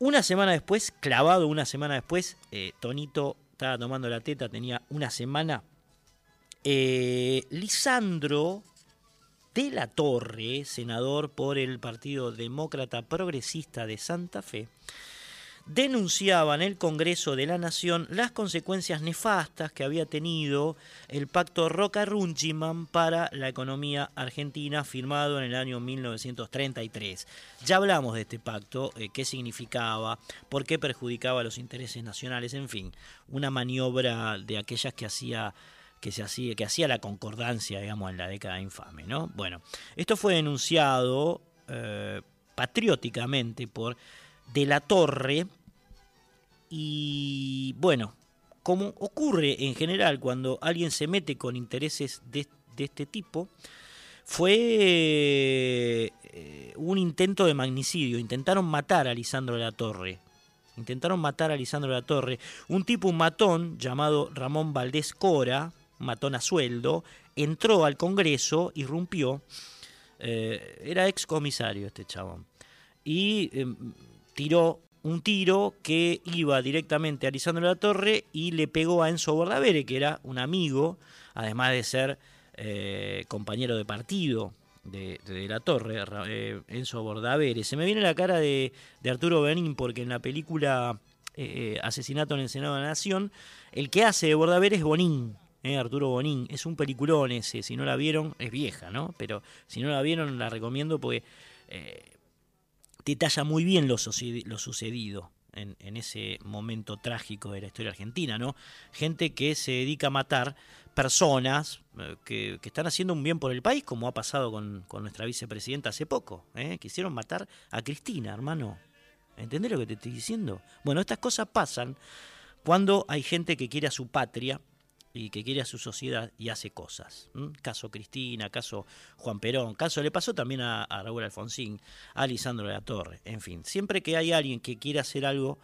Una semana después, clavado una semana después, eh, Tonito estaba tomando la teta, tenía una semana eh, Lisandro de la Torre, senador por el Partido Demócrata Progresista de Santa Fe, denunciaba en el Congreso de la Nación las consecuencias nefastas que había tenido el pacto Roca-Runchiman para la economía argentina firmado en el año 1933. Ya hablamos de este pacto, eh, qué significaba, por qué perjudicaba los intereses nacionales, en fin, una maniobra de aquellas que hacía que, se hacía, la concordancia, digamos, en la década infame, ¿no? Bueno, esto fue denunciado eh, patrióticamente por De la Torre y, bueno, como ocurre en general cuando alguien se mete con intereses de, este tipo, fue eh, un intento de magnicidio. Intentaron matar a Lisandro de la Torre. Intentaron matar a Lisandro de la Torre. Un tipo, un matón llamado Ramón Valdés Cora, matón a sueldo, entró al Congreso, irrumpió, eh, era ex comisario este chabón, y em, tiró un tiro que iba directamente a Lisandro de la Torre y le pegó a Enzo Bordavere, que era un amigo, además de ser eh, compañero de partido de, la Torre, eh, Enzo Bordavere. Se me viene la cara de, Arturo Benín porque en la película Asesinato en el Senado de la Nación, el que hace de Bordavere es Bonín, ¿eh? Arturo Bonín. Es un peliculón ese, si no la vieron, es vieja, ¿no? Pero si no la vieron, la recomiendo porque eh, detalla muy bien lo, sucedido. en, ese momento trágico de la historia argentina, ¿no? Gente que se dedica a matar personas eh, que, están haciendo un bien por el país, como ha pasado con, con nuestra vicepresidenta hace poco. ¿eh? Quisieron matar a Cristina, hermano. ¿Entendés lo que te estoy diciendo? Bueno, estas cosas pasan cuando hay gente que quiere a su patria y que quiere a su sociedad y hace cosas. Caso Cristina, caso Juan Perón, caso le pasó también a, Raúl Alfonsín, a Lisandro de la Torre, en fin. Siempre que hay alguien que quiera hacer algo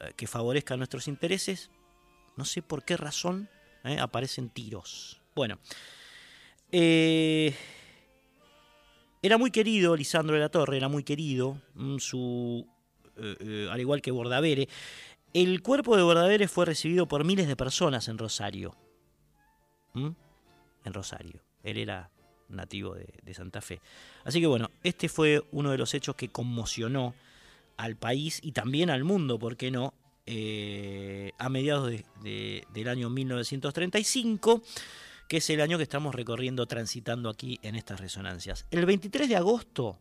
eh, que favorezca nuestros intereses, no sé por qué razón ¿eh? aparecen tiros. Bueno, eh, era muy querido Lisandro de la Torre, era muy querido, su, al igual que Bordavere. El cuerpo de Bordavere fue recibido por miles de personas en Rosario. En Rosario. Él era nativo de, Santa Fe. Así que bueno, este fue uno de los hechos que conmocionó al país y también al mundo, ¿por qué no? Eh, a mediados de, de, del año 1935, que es el año que estamos recorriendo, transitando aquí en estas resonancias. El 23 de agosto,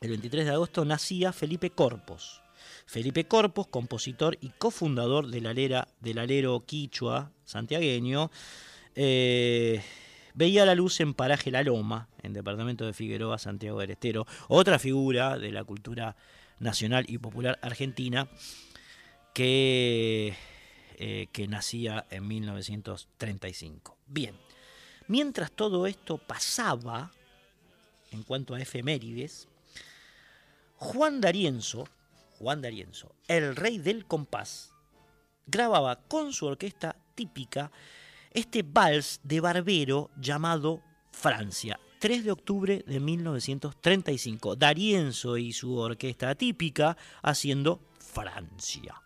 el 23 de agosto nacía Felipe Corpos. Felipe Corpos, compositor y cofundador del, alera, del alero quichua santiagueño, eh, veía la luz en Paraje La Loma, en departamento de Figueroa, Santiago del Estero, otra figura de la cultura nacional y popular argentina que, eh, que nacía en 1935. Bien, mientras todo esto pasaba, en cuanto a efemérides, Juan D'Arienzo, Juan D'Arienzo, el rey del compás, grababa con su orquesta típica este vals de barbero llamado Francia. 3 de octubre de 1935. D'Arienzo y su orquesta típica haciendo Francia.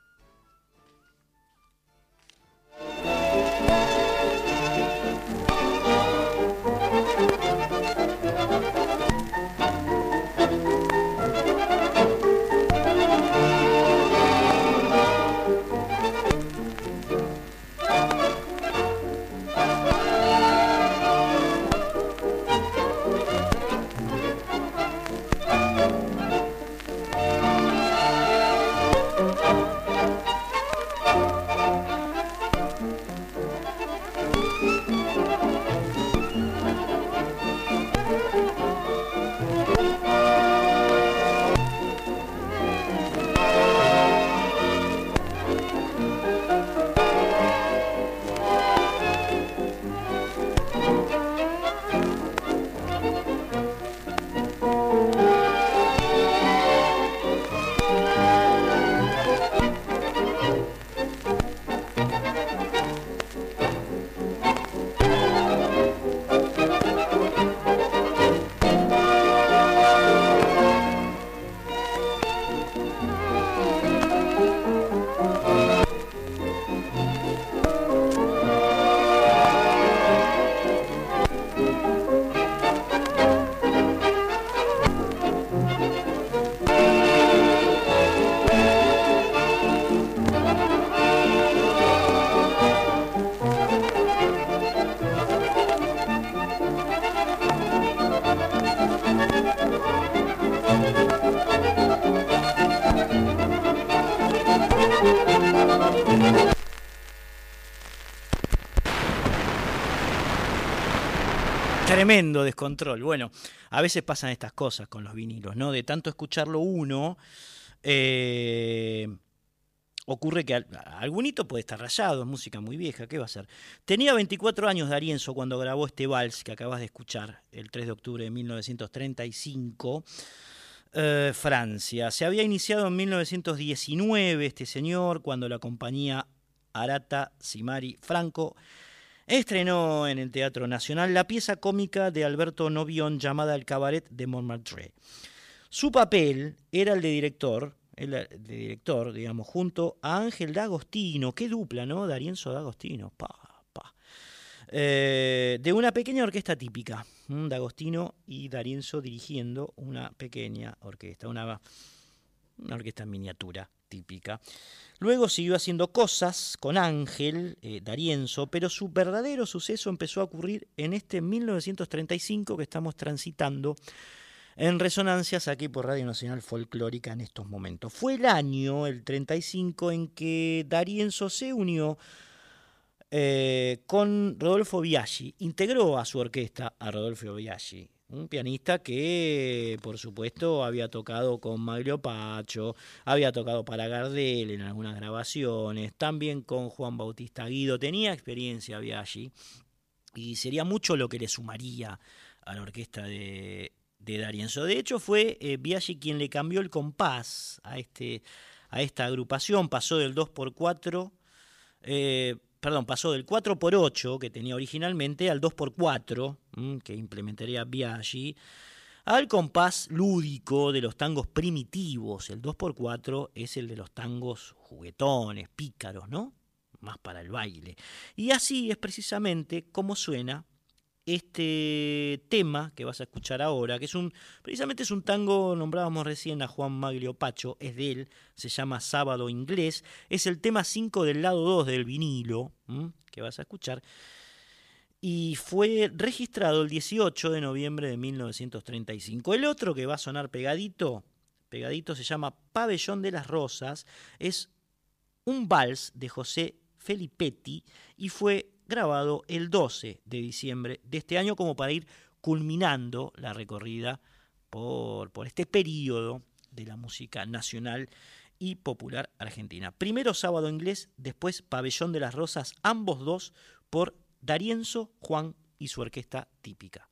Tremendo descontrol. Bueno, a veces pasan estas cosas con los vinilos, ¿no? De tanto escucharlo uno, eh, ocurre que algún hito puede estar rayado, es música muy vieja, ¿qué va a ser? Tenía 24 años Darienzo cuando grabó este vals que acabas de escuchar, el 3 de octubre de 1935. Eh, Francia. Se había iniciado en 1919 este señor cuando la compañía Arata Simari Franco estrenó en el Teatro Nacional la pieza cómica de Alberto Novión llamada El Cabaret de Montmartre. Su papel era el de director, el de director, digamos, junto a Ángel D'Agostino, qué dupla, ¿no? Darienzo D'Agostino, pa, pa. Eh, de una pequeña orquesta típica, D'Agostino y Darienzo dirigiendo una pequeña orquesta, una, una orquesta en miniatura típica. Luego siguió haciendo cosas con Ángel eh, D'Arienzo, pero su verdadero suceso empezó a ocurrir en este 1935 que estamos transitando, en Resonancias aquí por Radio Nacional Folclórica en estos momentos. Fue el año, el 35, en que Darienzo se unió eh, con Rodolfo Biaggi, integró a su orquesta a Rodolfo Biaggi, un pianista que, por supuesto, había tocado con Maglio Pacho, había tocado para Gardel en algunas grabaciones, también con Juan Bautista Guido, tenía experiencia Biaggi y sería mucho lo que le sumaría a la orquesta de, Darienzo. De hecho, fue eh, Biaggi quien le cambió el compás a, este, a esta agrupación, pasó del 2x4, eh, perdón, pasó del 4x8 que tenía originalmente al 2x4 que implementaría Biaggi, al compás lúdico de los tangos primitivos. El 2x4 es el de los tangos juguetones, pícaros, ¿no? Más para el baile. Y así es precisamente como suena este tema que vas a escuchar ahora, que es un, precisamente es un tango, nombrábamos recién a Juan Maglio Pacho, es de él, se llama Sábado Inglés, es el tema 5 del lado 2 del vinilo, que vas a escuchar, y fue registrado el 18 de noviembre de 1935. El otro que va a sonar pegadito, pegadito se llama Pabellón de las Rosas, es un vals de José Felipetti y fue grabado el 12 de diciembre de este año como para ir culminando la recorrida por, por este periodo de la música nacional y popular argentina. Primero sábado inglés, después Pabellón de las Rosas, ambos dos por Darienzo Juan y su orquesta típica.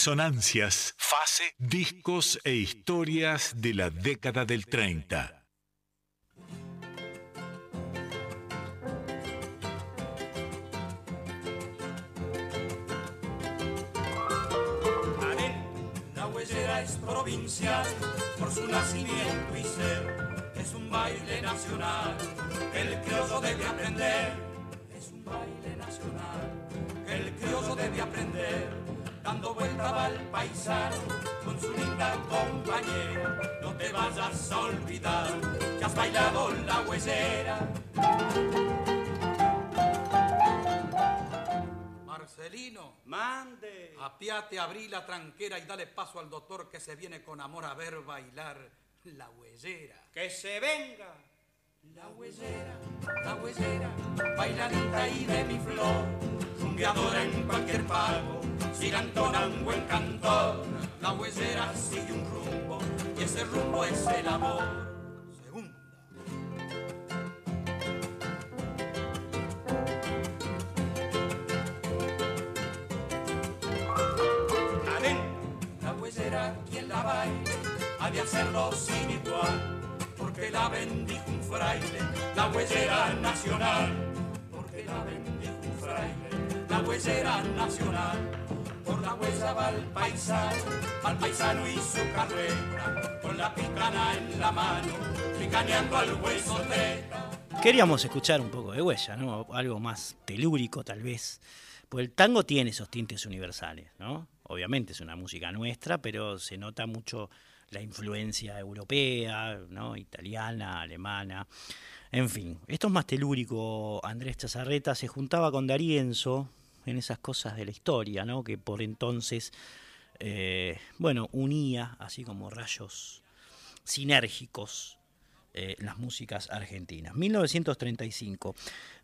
Resonancias, fase, discos e historias de la década del 30. Paisano con su linda compañera. No te vayas a olvidar que has bailado la huesera. Marcelino, mande. Apiate, abrí la tranquera y dale paso al doctor que se viene con amor a ver bailar la huesera. Que se venga. La huesera, la huesera, bailadita y de mi flor, rumbeadora en cualquier pago si cantona un buen cantor, la huesera sigue un rumbo y ese rumbo es el amor. Segunda. La huesera, quien la baile, ha de hacerlo sin igual, porque la bendijo un fraile, la huesera nacional, porque la bendijo un fraile, la huesera nacional por la huesa va al paisano, al paisano y su carrera, con la picana en la mano, picaneando al hueso treta. Queríamos escuchar un poco de huella, ¿no? Algo más telúrico tal vez. Pues el tango tiene esos tintes universales, ¿no? Obviamente es una música nuestra, pero se nota mucho la influencia europea, ¿no? italiana, alemana. En fin, esto es más telúrico. Andrés Chazarreta se juntaba con Darienzo, en esas cosas de la historia, ¿no? que por entonces, eh, bueno, unía, así como rayos sinérgicos, eh, las músicas argentinas. 1935.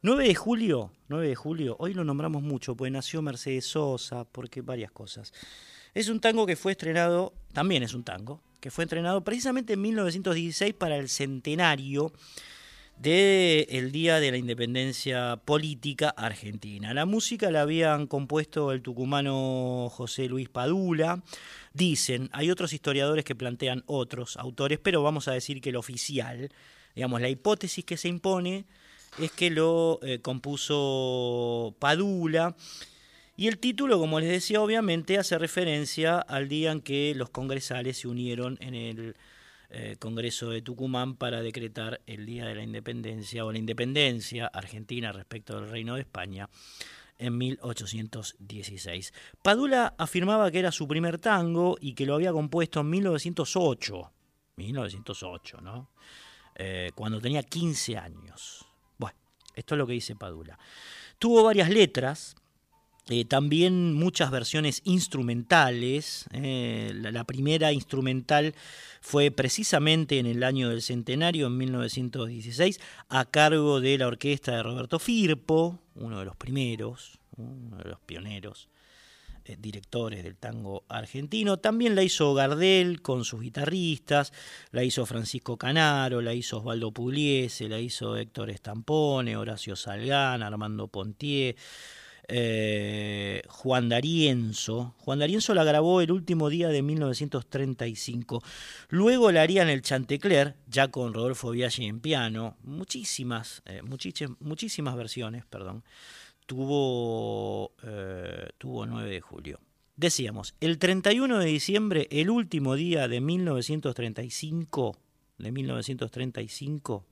9 de julio, 9 de julio, hoy lo nombramos mucho, pues nació Mercedes Sosa, porque varias cosas. Es un tango que fue estrenado, también es un tango, que fue estrenado precisamente en 1916 para el centenario del Día de la Independencia Política Argentina. La música la habían compuesto el tucumano José Luis Padula. Dicen, hay otros historiadores que plantean otros autores, pero vamos a decir que el oficial, digamos, la hipótesis que se impone es que lo eh, compuso Padula. Y el título, como les decía, obviamente hace referencia al día en que los congresales se unieron en el eh, Congreso de Tucumán para decretar el Día de la Independencia o la independencia argentina respecto del Reino de España en 1816. Padula afirmaba que era su primer tango y que lo había compuesto en 1908. 1908, ¿no? Eh, cuando tenía 15 años. Bueno, esto es lo que dice Padula. Tuvo varias letras, eh, también muchas versiones instrumentales. Eh, la, primera instrumental fue precisamente en el año del centenario, en 1916, a cargo de la orquesta de Roberto Firpo, uno de los primeros, uno de los pioneros eh, directores del tango argentino. También la hizo Gardel con sus guitarristas, la hizo Francisco Canaro, la hizo Osvaldo Pugliese, la hizo Héctor Estampone, Horacio Salgán, Armando Pontier. Eh, Juan D'Arienzo. Juan D'Arienzo la grabó el último día de 1935. Luego la harían el Chantecler, ya con Rodolfo Biaggi en piano. Muchísimas, eh, muchísimas versiones, perdón. Tuvo, eh, tuvo 9 de julio. Decíamos, el 31 de diciembre, el último día de 1935, de 1935,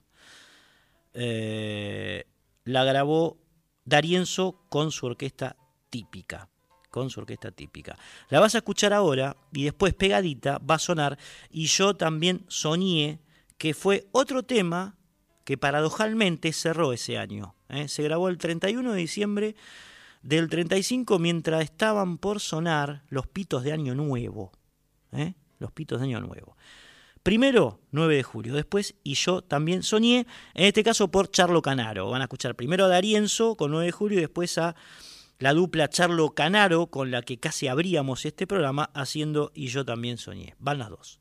la grabó Darienzo con su orquesta típica. Con su orquesta típica. La vas a escuchar ahora y después pegadita va a sonar. Y yo también soñé que fue otro tema que paradojalmente cerró ese año. ¿eh? Se grabó el 31 de diciembre del 35 mientras estaban por sonar los pitos de Año Nuevo. ¿eh? Los pitos de Año Nuevo. Primero, 9 de julio, después, y yo también soñé, en este caso por Charlo Canaro. Van a escuchar primero a Darienzo con 9 de julio y después a la dupla Charlo Canaro con la que casi abríamos este programa haciendo y yo también soñé. Van las dos.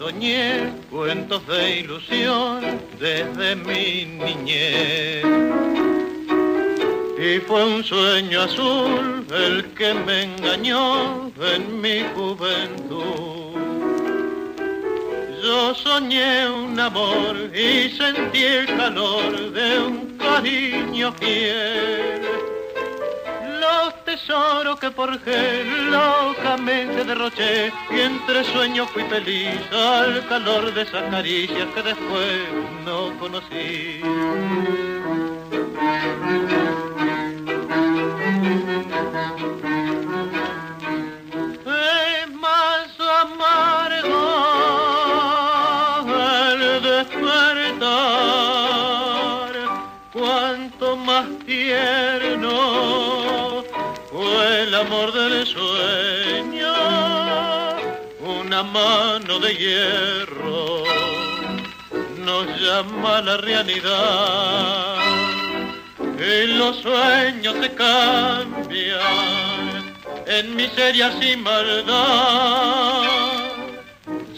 Soñé cuentos de ilusión desde mi niñez. Y fue un sueño azul el que me engañó en mi juventud. Yo soñé un amor y sentí el calor de un cariño fiel. Los tesoros que forjé y entre sueños fui feliz al calor de esas caricias que después no conocí. Y los sueños se cambian en miserias y maldad.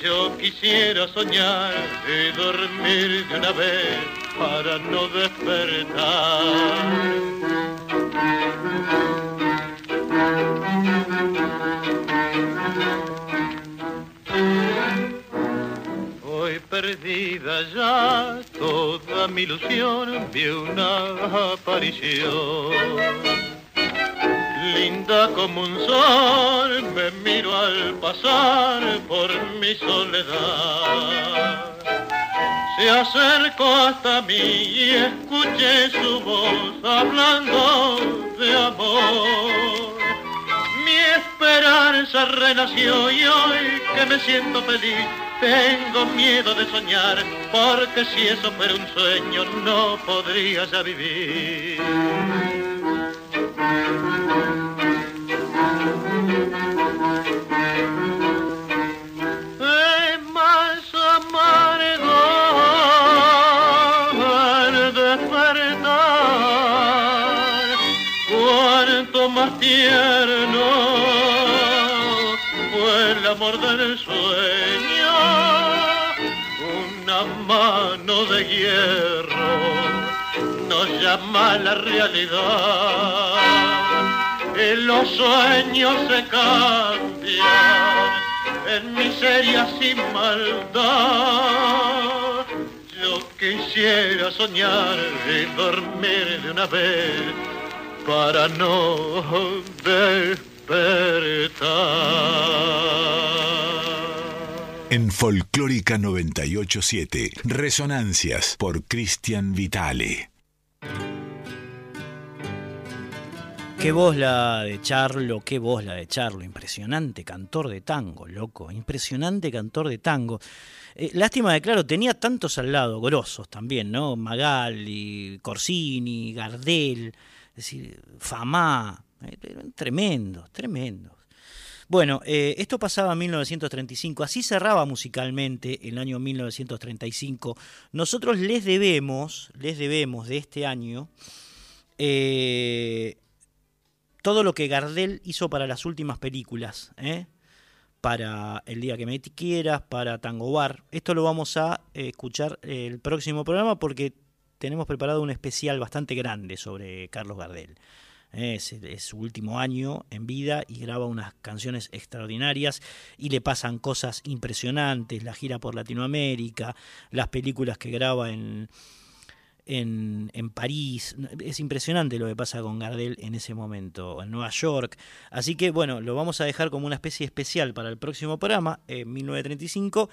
Yo quisiera soñar y dormir de una vez para no despertar. Perdida ya toda mi ilusión, vi una aparición linda como un sol, me miro al pasar por mi soledad. Se acercó hasta mí y escuché su voz hablando de amor. Mi esperanza renació y hoy que me siento feliz, tengo miedo de soñar, porque si eso fuera un sueño no podría ya vivir. Hierro nos llama la realidad y los sueños se cambian en miseria sin maldad. Yo quisiera soñar y dormir de una vez para no despertar. En Folclórica 987, Resonancias por Cristian Vitale. Qué voz la de Charlo, qué voz la de Charlo, impresionante cantor de tango, loco, impresionante cantor de tango. Eh, lástima de claro, tenía tantos al lado, grosos también, ¿no? Magali, Corsini, Gardel, es decir, Famá, eh, tremendos, tremendos. Bueno, eh, esto pasaba en 1935, así cerraba musicalmente el año 1935. Nosotros les debemos, les debemos de este año, eh, todo lo que Gardel hizo para las últimas películas, ¿eh? para El día que me quieras, para Tango Bar. Esto lo vamos a eh, escuchar el próximo programa porque tenemos preparado un especial bastante grande sobre Carlos Gardel. ¿Eh? Es, su último año en vida y graba unas canciones extraordinarias y le pasan cosas impresionantes, la gira por Latinoamérica, las películas que graba en en, en, París. Es impresionante lo que pasa con Gardel en ese momento, en Nueva York. Así que bueno, lo vamos a dejar como una especie especial para el próximo programa, en 1935.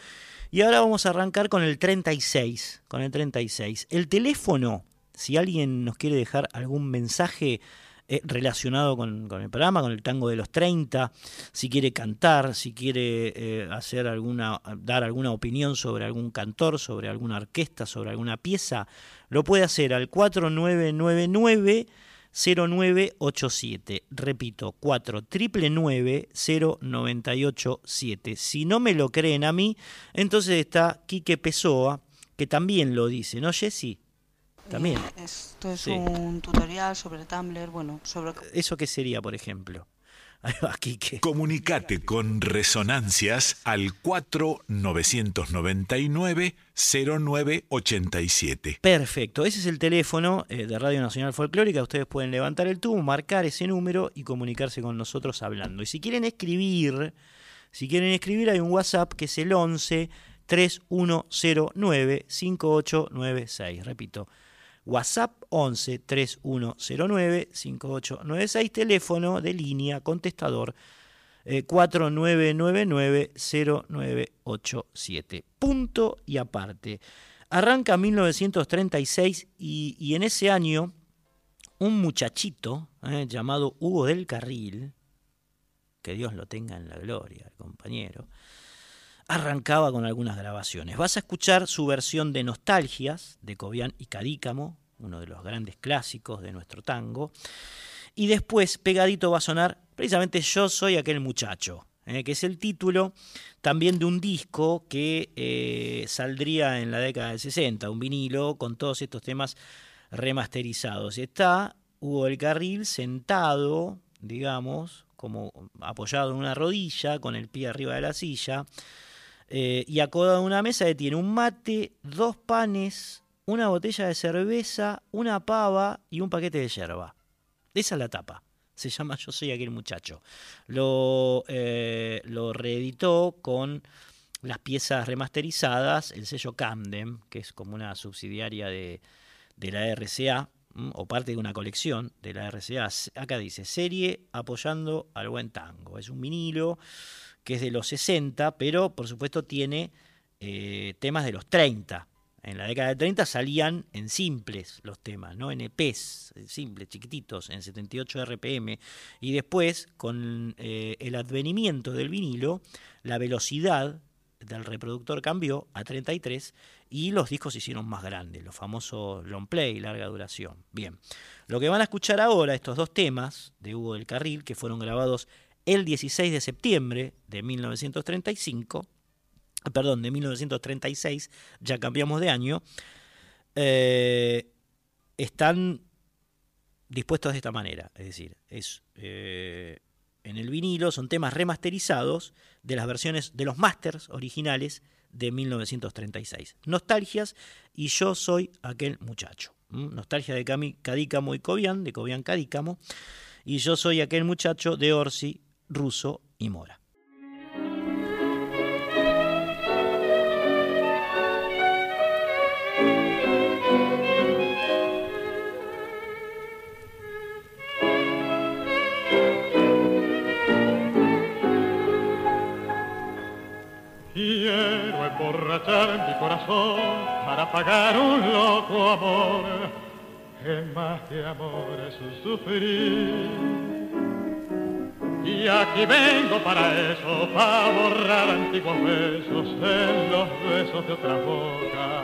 Y ahora vamos a arrancar con el 36. Con el 36. El teléfono, si alguien nos quiere dejar algún mensaje eh, relacionado con, el programa, con el tango de los 30, si quiere cantar, si quiere eh, hacer alguna, dar alguna opinión sobre algún cantor, sobre alguna orquesta, sobre alguna pieza, lo puede hacer al 4999 0987. Repito, 4999-0987. Si no me lo creen a mí, entonces está Quique Pessoa, que también lo dice, ¿no, Jessy? También. Esto es sí. un tutorial sobre Tumblr, bueno, sobre... ¿Eso qué sería, por ejemplo? Aquí que... Comunicate con Resonancias al 4999-0987. Perfecto, ese es el teléfono eh, de Radio Nacional Folclórica. Ustedes pueden levantar el tubo, marcar ese número y comunicarse con nosotros hablando. Y si quieren escribir, si quieren escribir, hay un WhatsApp que es el 11 3109 5896. Repito, WhatsApp 11 3109 5896, teléfono de línea, contestador eh, 4999 0987. Punto y aparte. Arranca 1936 y, y en ese año un muchachito eh, llamado Hugo del Carril, que Dios lo tenga en la gloria, compañero, arrancaba con algunas grabaciones. Vas a escuchar su versión de Nostalgias de Cobian y Cadícamo, uno de los grandes clásicos de nuestro tango. Y después, pegadito va a sonar precisamente Yo soy aquel muchacho, eh, que es el título también de un disco que eh, saldría en la década del 60, un vinilo con todos estos temas remasterizados. Está Hugo del Carril sentado, digamos, como apoyado en una rodilla, con el pie arriba de la silla, eh, y acodado en una mesa tiene un mate, dos panes, una botella de cerveza, una pava y un paquete de yerba. Esa es la tapa. Se llama Yo soy aquel muchacho. Lo, eh, lo reeditó con las piezas remasterizadas, el sello Camden, que es como una subsidiaria de, de la RCA, o parte de una colección de la RCA. Acá dice, serie apoyando al buen tango. Es un vinilo que es de los 60, pero por supuesto tiene eh, temas de los 30. En la década de 30 salían en simples los temas, ¿no? En EPs, simples, chiquititos, en 78 RPM. Y después, con eh, el advenimiento del vinilo, la velocidad del reproductor cambió a 33 y los discos se hicieron más grandes, los famosos long play, larga duración. Bien, lo que van a escuchar ahora, estos dos temas de Hugo del Carril, que fueron grabados el 16 de septiembre de 1935, perdón, de 1936, ya cambiamos de año, eh, están dispuestos de esta manera, es decir, es eh, en el vinilo son temas remasterizados de las versiones de los masters originales de 1936. Nostalgias y yo soy aquel muchacho. Nostalgia de Cadícamo y Cobian, de Cobian Cadícamo, y yo soy aquel muchacho de Orsi, Russo y Mora. Quiero emborrachar mi corazón para pagar un loco amor, que más que amor es un sufrir. Y aquí vengo para eso, para borrar antiguos besos en los besos de otra boca.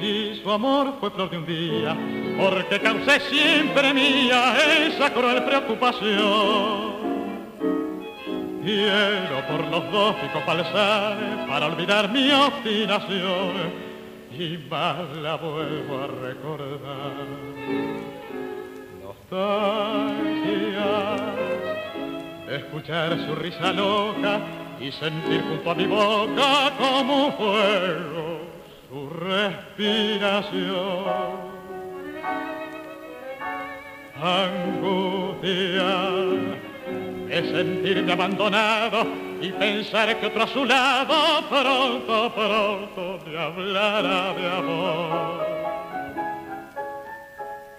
Si su amor fue flor de un día, porque causé siempre mía esa cruel preocupación. Quiero por los dos pico falsar para olvidar mi obstinación y más la vuelvo a recordar. Nostalgia escuchar su risa loca y sentir junto a mi boca como fuego su respiración. de sentirme abandonado y pensar que otro a su lado pronto, pronto me hablará de amor.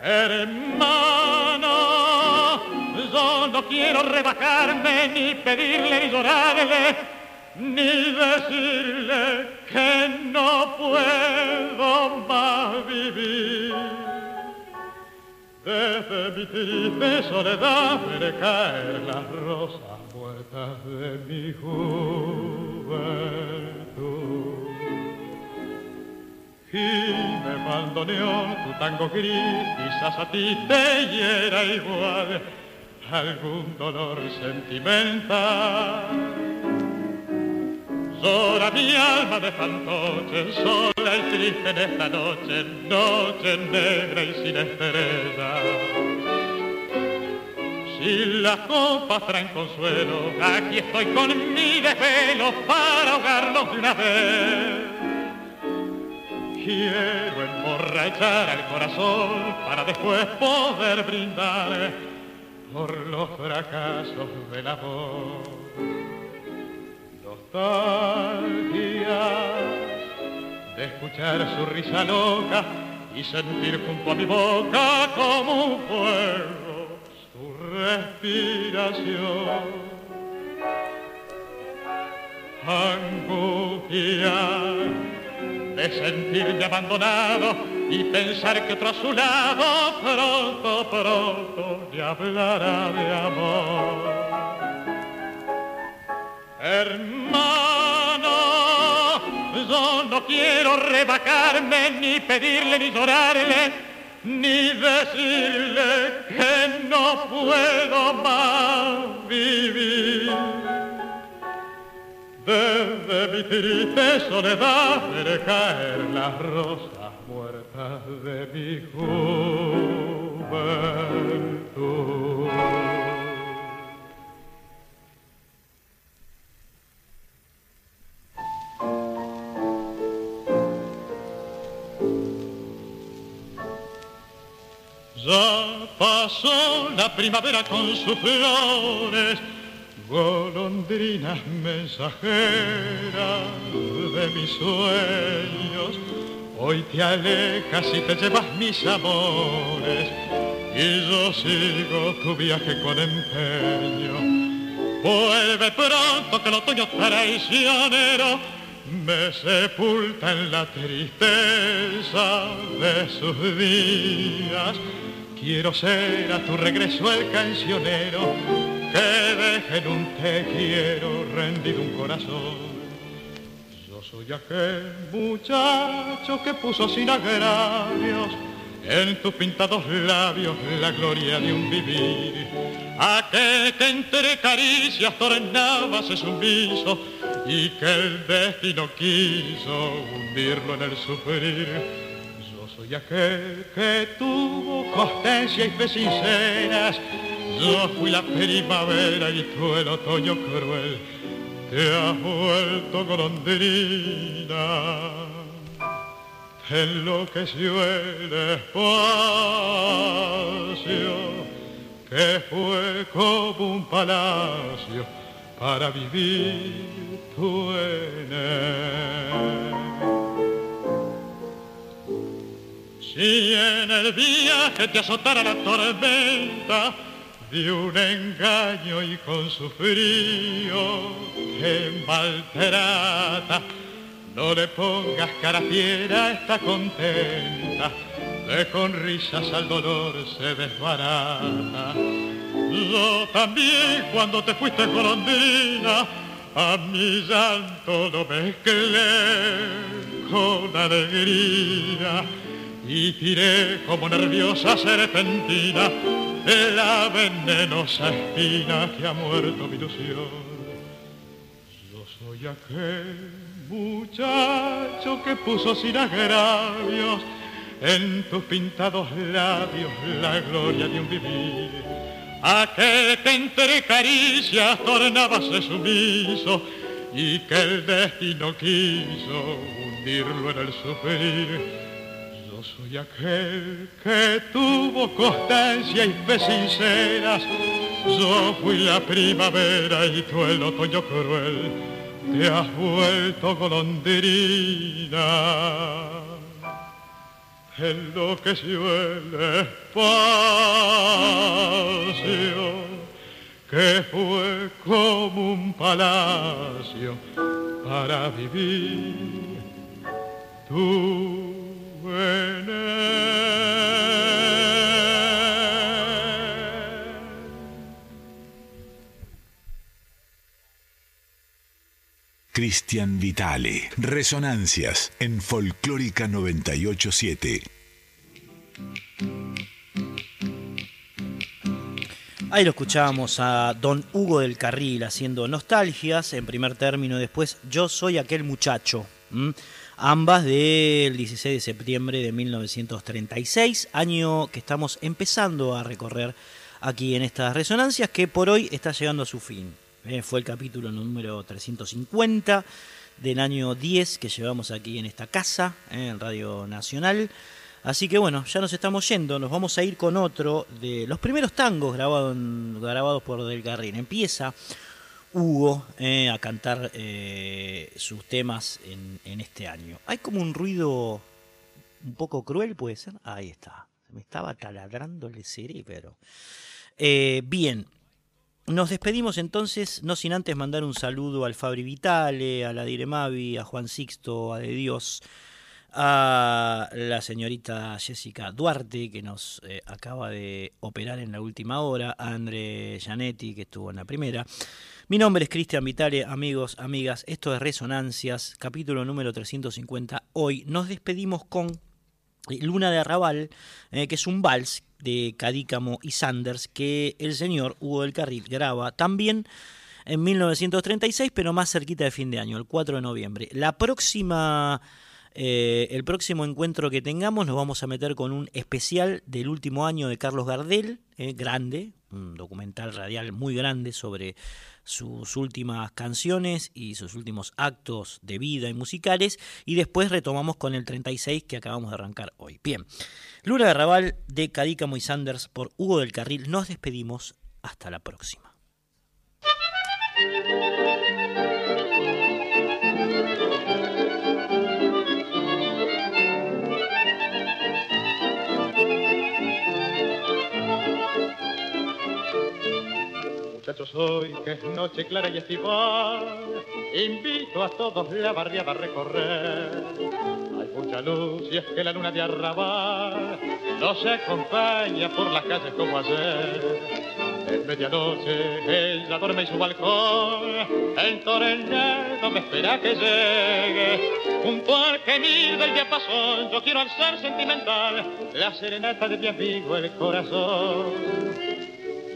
Hermano, yo no quiero rebajarme ni pedirle ni llorarle, ni decirle que no puedo más vivir. Desde mi triste soledad veré caer las rosas muertas de mi juventud. Y me abandoneó tu tango gris, quizás a ti te hiera igual algún dolor sentimental. Llora mi alma de fantoche, sola y triste en esta noche, noche negra y sin estrella. Si las copas traen consuelo, aquí estoy con mi desvelo para ahogarlos de una vez. Quiero emborrachar al corazón para después poder brindar por los fracasos del amor nostalgia de escuchar su risa loca y sentir junto a mi boca como un fuego su respiración. Angustia de sentirme abandonado y pensar que otro a su lado pronto, pronto me hablará de amor. Hermano, yo no quiero rebajarme, ni pedirle, ni llorarle, ni decirle que no puedo más vivir. Desde mi triste soledad veré caer las rosas muertas de mi juventud. Ya pasó la primavera con sus flores, golondrinas mensajeras de mis sueños. Hoy te alejas y te llevas mis amores y yo sigo tu viaje con empeño. Vuelve pronto que el otoño traicionero me sepulta en la tristeza de sus días. Quiero ser a tu regreso el cancionero que deje en un te quiero rendido un corazón. Yo soy aquel muchacho que puso sin agravios en tus pintados labios la gloria de un vivir. Aquel que entre caricias tornaba ese sumiso y que el destino quiso hundirlo en el sufrir soy aquel que tuvo constancia y fe sinceras. Yo fui la primavera y tú el otoño cruel. Te has vuelto golondrina. Te enloqueció el espacio que fue como un palacio para vivir tú en él. Si en el viaje te azotara la tormenta de un engaño y con su frío te maltrata, no le pongas cara fiera, está contenta, de con risas al dolor se desbarata. Yo también cuando te fuiste golondrina, a mi llanto lo mezclé con alegría y tiré como nerviosa serpentina la venenosa espina que ha muerto mi ilusión. Yo soy aquel muchacho que puso sin agravios en tus pintados labios la gloria de un vivir. Aquel que entre caricias tornábase sumiso y que el destino quiso hundirlo en el sufrir soy aquel que tuvo constancia y fe sinceras. Yo fui la primavera y tú el otoño cruel. Te has vuelto golondrina. Enloqueció el espacio que fue como un palacio para vivir tú en Cristian Vitale. Resonancias en Folclórica 987. Ahí lo escuchábamos a don Hugo del Carril haciendo nostalgias en primer término, después Yo soy aquel muchacho. Ambas del 16 de septiembre de 1936, año que estamos empezando a recorrer aquí en estas resonancias, que por hoy está llegando a su fin. Eh, fue el capítulo número 350 del año 10 que llevamos aquí en esta casa, eh, en Radio Nacional. Así que bueno, ya nos estamos yendo, nos vamos a ir con otro de los primeros tangos grabados, grabados por Del Carril. Empieza Hugo eh, a cantar sus temas en, este año. Hay como un ruido un poco cruel, puede ser. Ahí está, me estaba taladrando el cerebro. bien, nos despedimos entonces, no sin antes mandar un saludo al Fabri Vitale, a la Diremavi, a Juan Sixto, a De Dios, a la señorita Jessica Duarte, que nos eh, acaba de operar en la última hora, a André Gianetti, que estuvo en la primera. Mi nombre es Cristian Vitale, amigos, amigas, esto es Resonancias, capítulo número 350. Hoy nos despedimos con Luna de Arrabal, eh, que es un vals de Cadícamo y Sanders que el señor Hugo del Carril graba también en 1936, pero más cerquita de fin de año, el 4 de noviembre. La próxima, eh, el próximo encuentro que tengamos nos vamos a meter con un especial del último año de Carlos Gardel, eh, grande, un documental radial muy grande sobre sus últimas canciones y sus últimos actos de vida y musicales y después retomamos con el 36 que acabamos de arrancar hoy. Bien, Luna de Raval de Cadícamo y Sanders por Hugo del Carril. Nos despedimos. Hasta la próxima. Muchachos, hoy que es noche clara y estival, invito a todos la barriada a recorrer. Hay mucha luz y es que la luna de arrabal nos acompaña por las calles como ayer. En medianoche ella duerme en su balcón, el tornado me espera que llegue. Junto al gemir del diapasón, yo quiero al ser sentimental la serenata de mi amigo el corazón.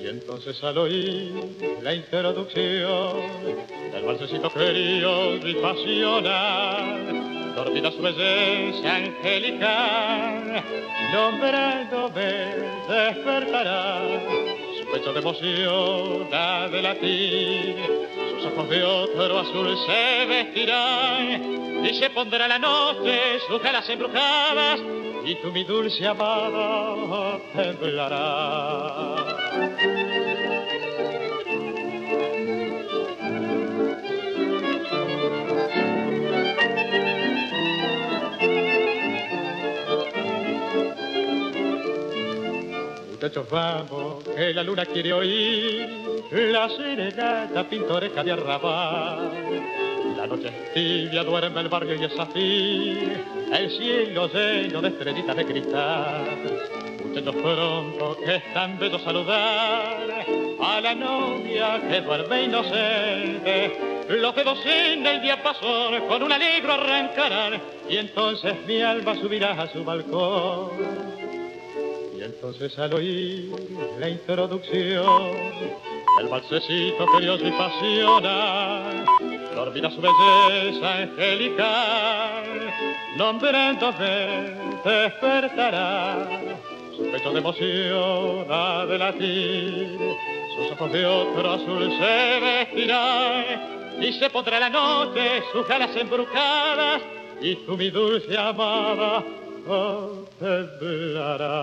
Y entonces al oír la introducción del balsecito querido y pasional, dormida su belleza angelical, nombrándome despertará, pecho de emoción ha de latir, sus ojos de otro azul se vestirán, y se pondrá la noche sus caras embrujadas, y tú mi dulce amada temblará. Muchachos, vamos, que la luna quiere oír la serenata pintoresca de arrabal. La noche es tibia, duerme el barrio y es así, el cielo lleno de estrellitas de cristal muchachos pronto que es tan bello saludar a la novia que duerme inocente. Los dedos en el diapasón con un alegro arrancarán y entonces mi alma subirá a su balcón. Entonces al oír la introducción el balsecito curioso y pasional, dormirá su belleza angelical, nombrándome despertará su pecho de emoción ha de latir, sus ojos de otro azul se vestirán y se pondrá la noche sus galas embrujadas y tú mi dulce amada hope blara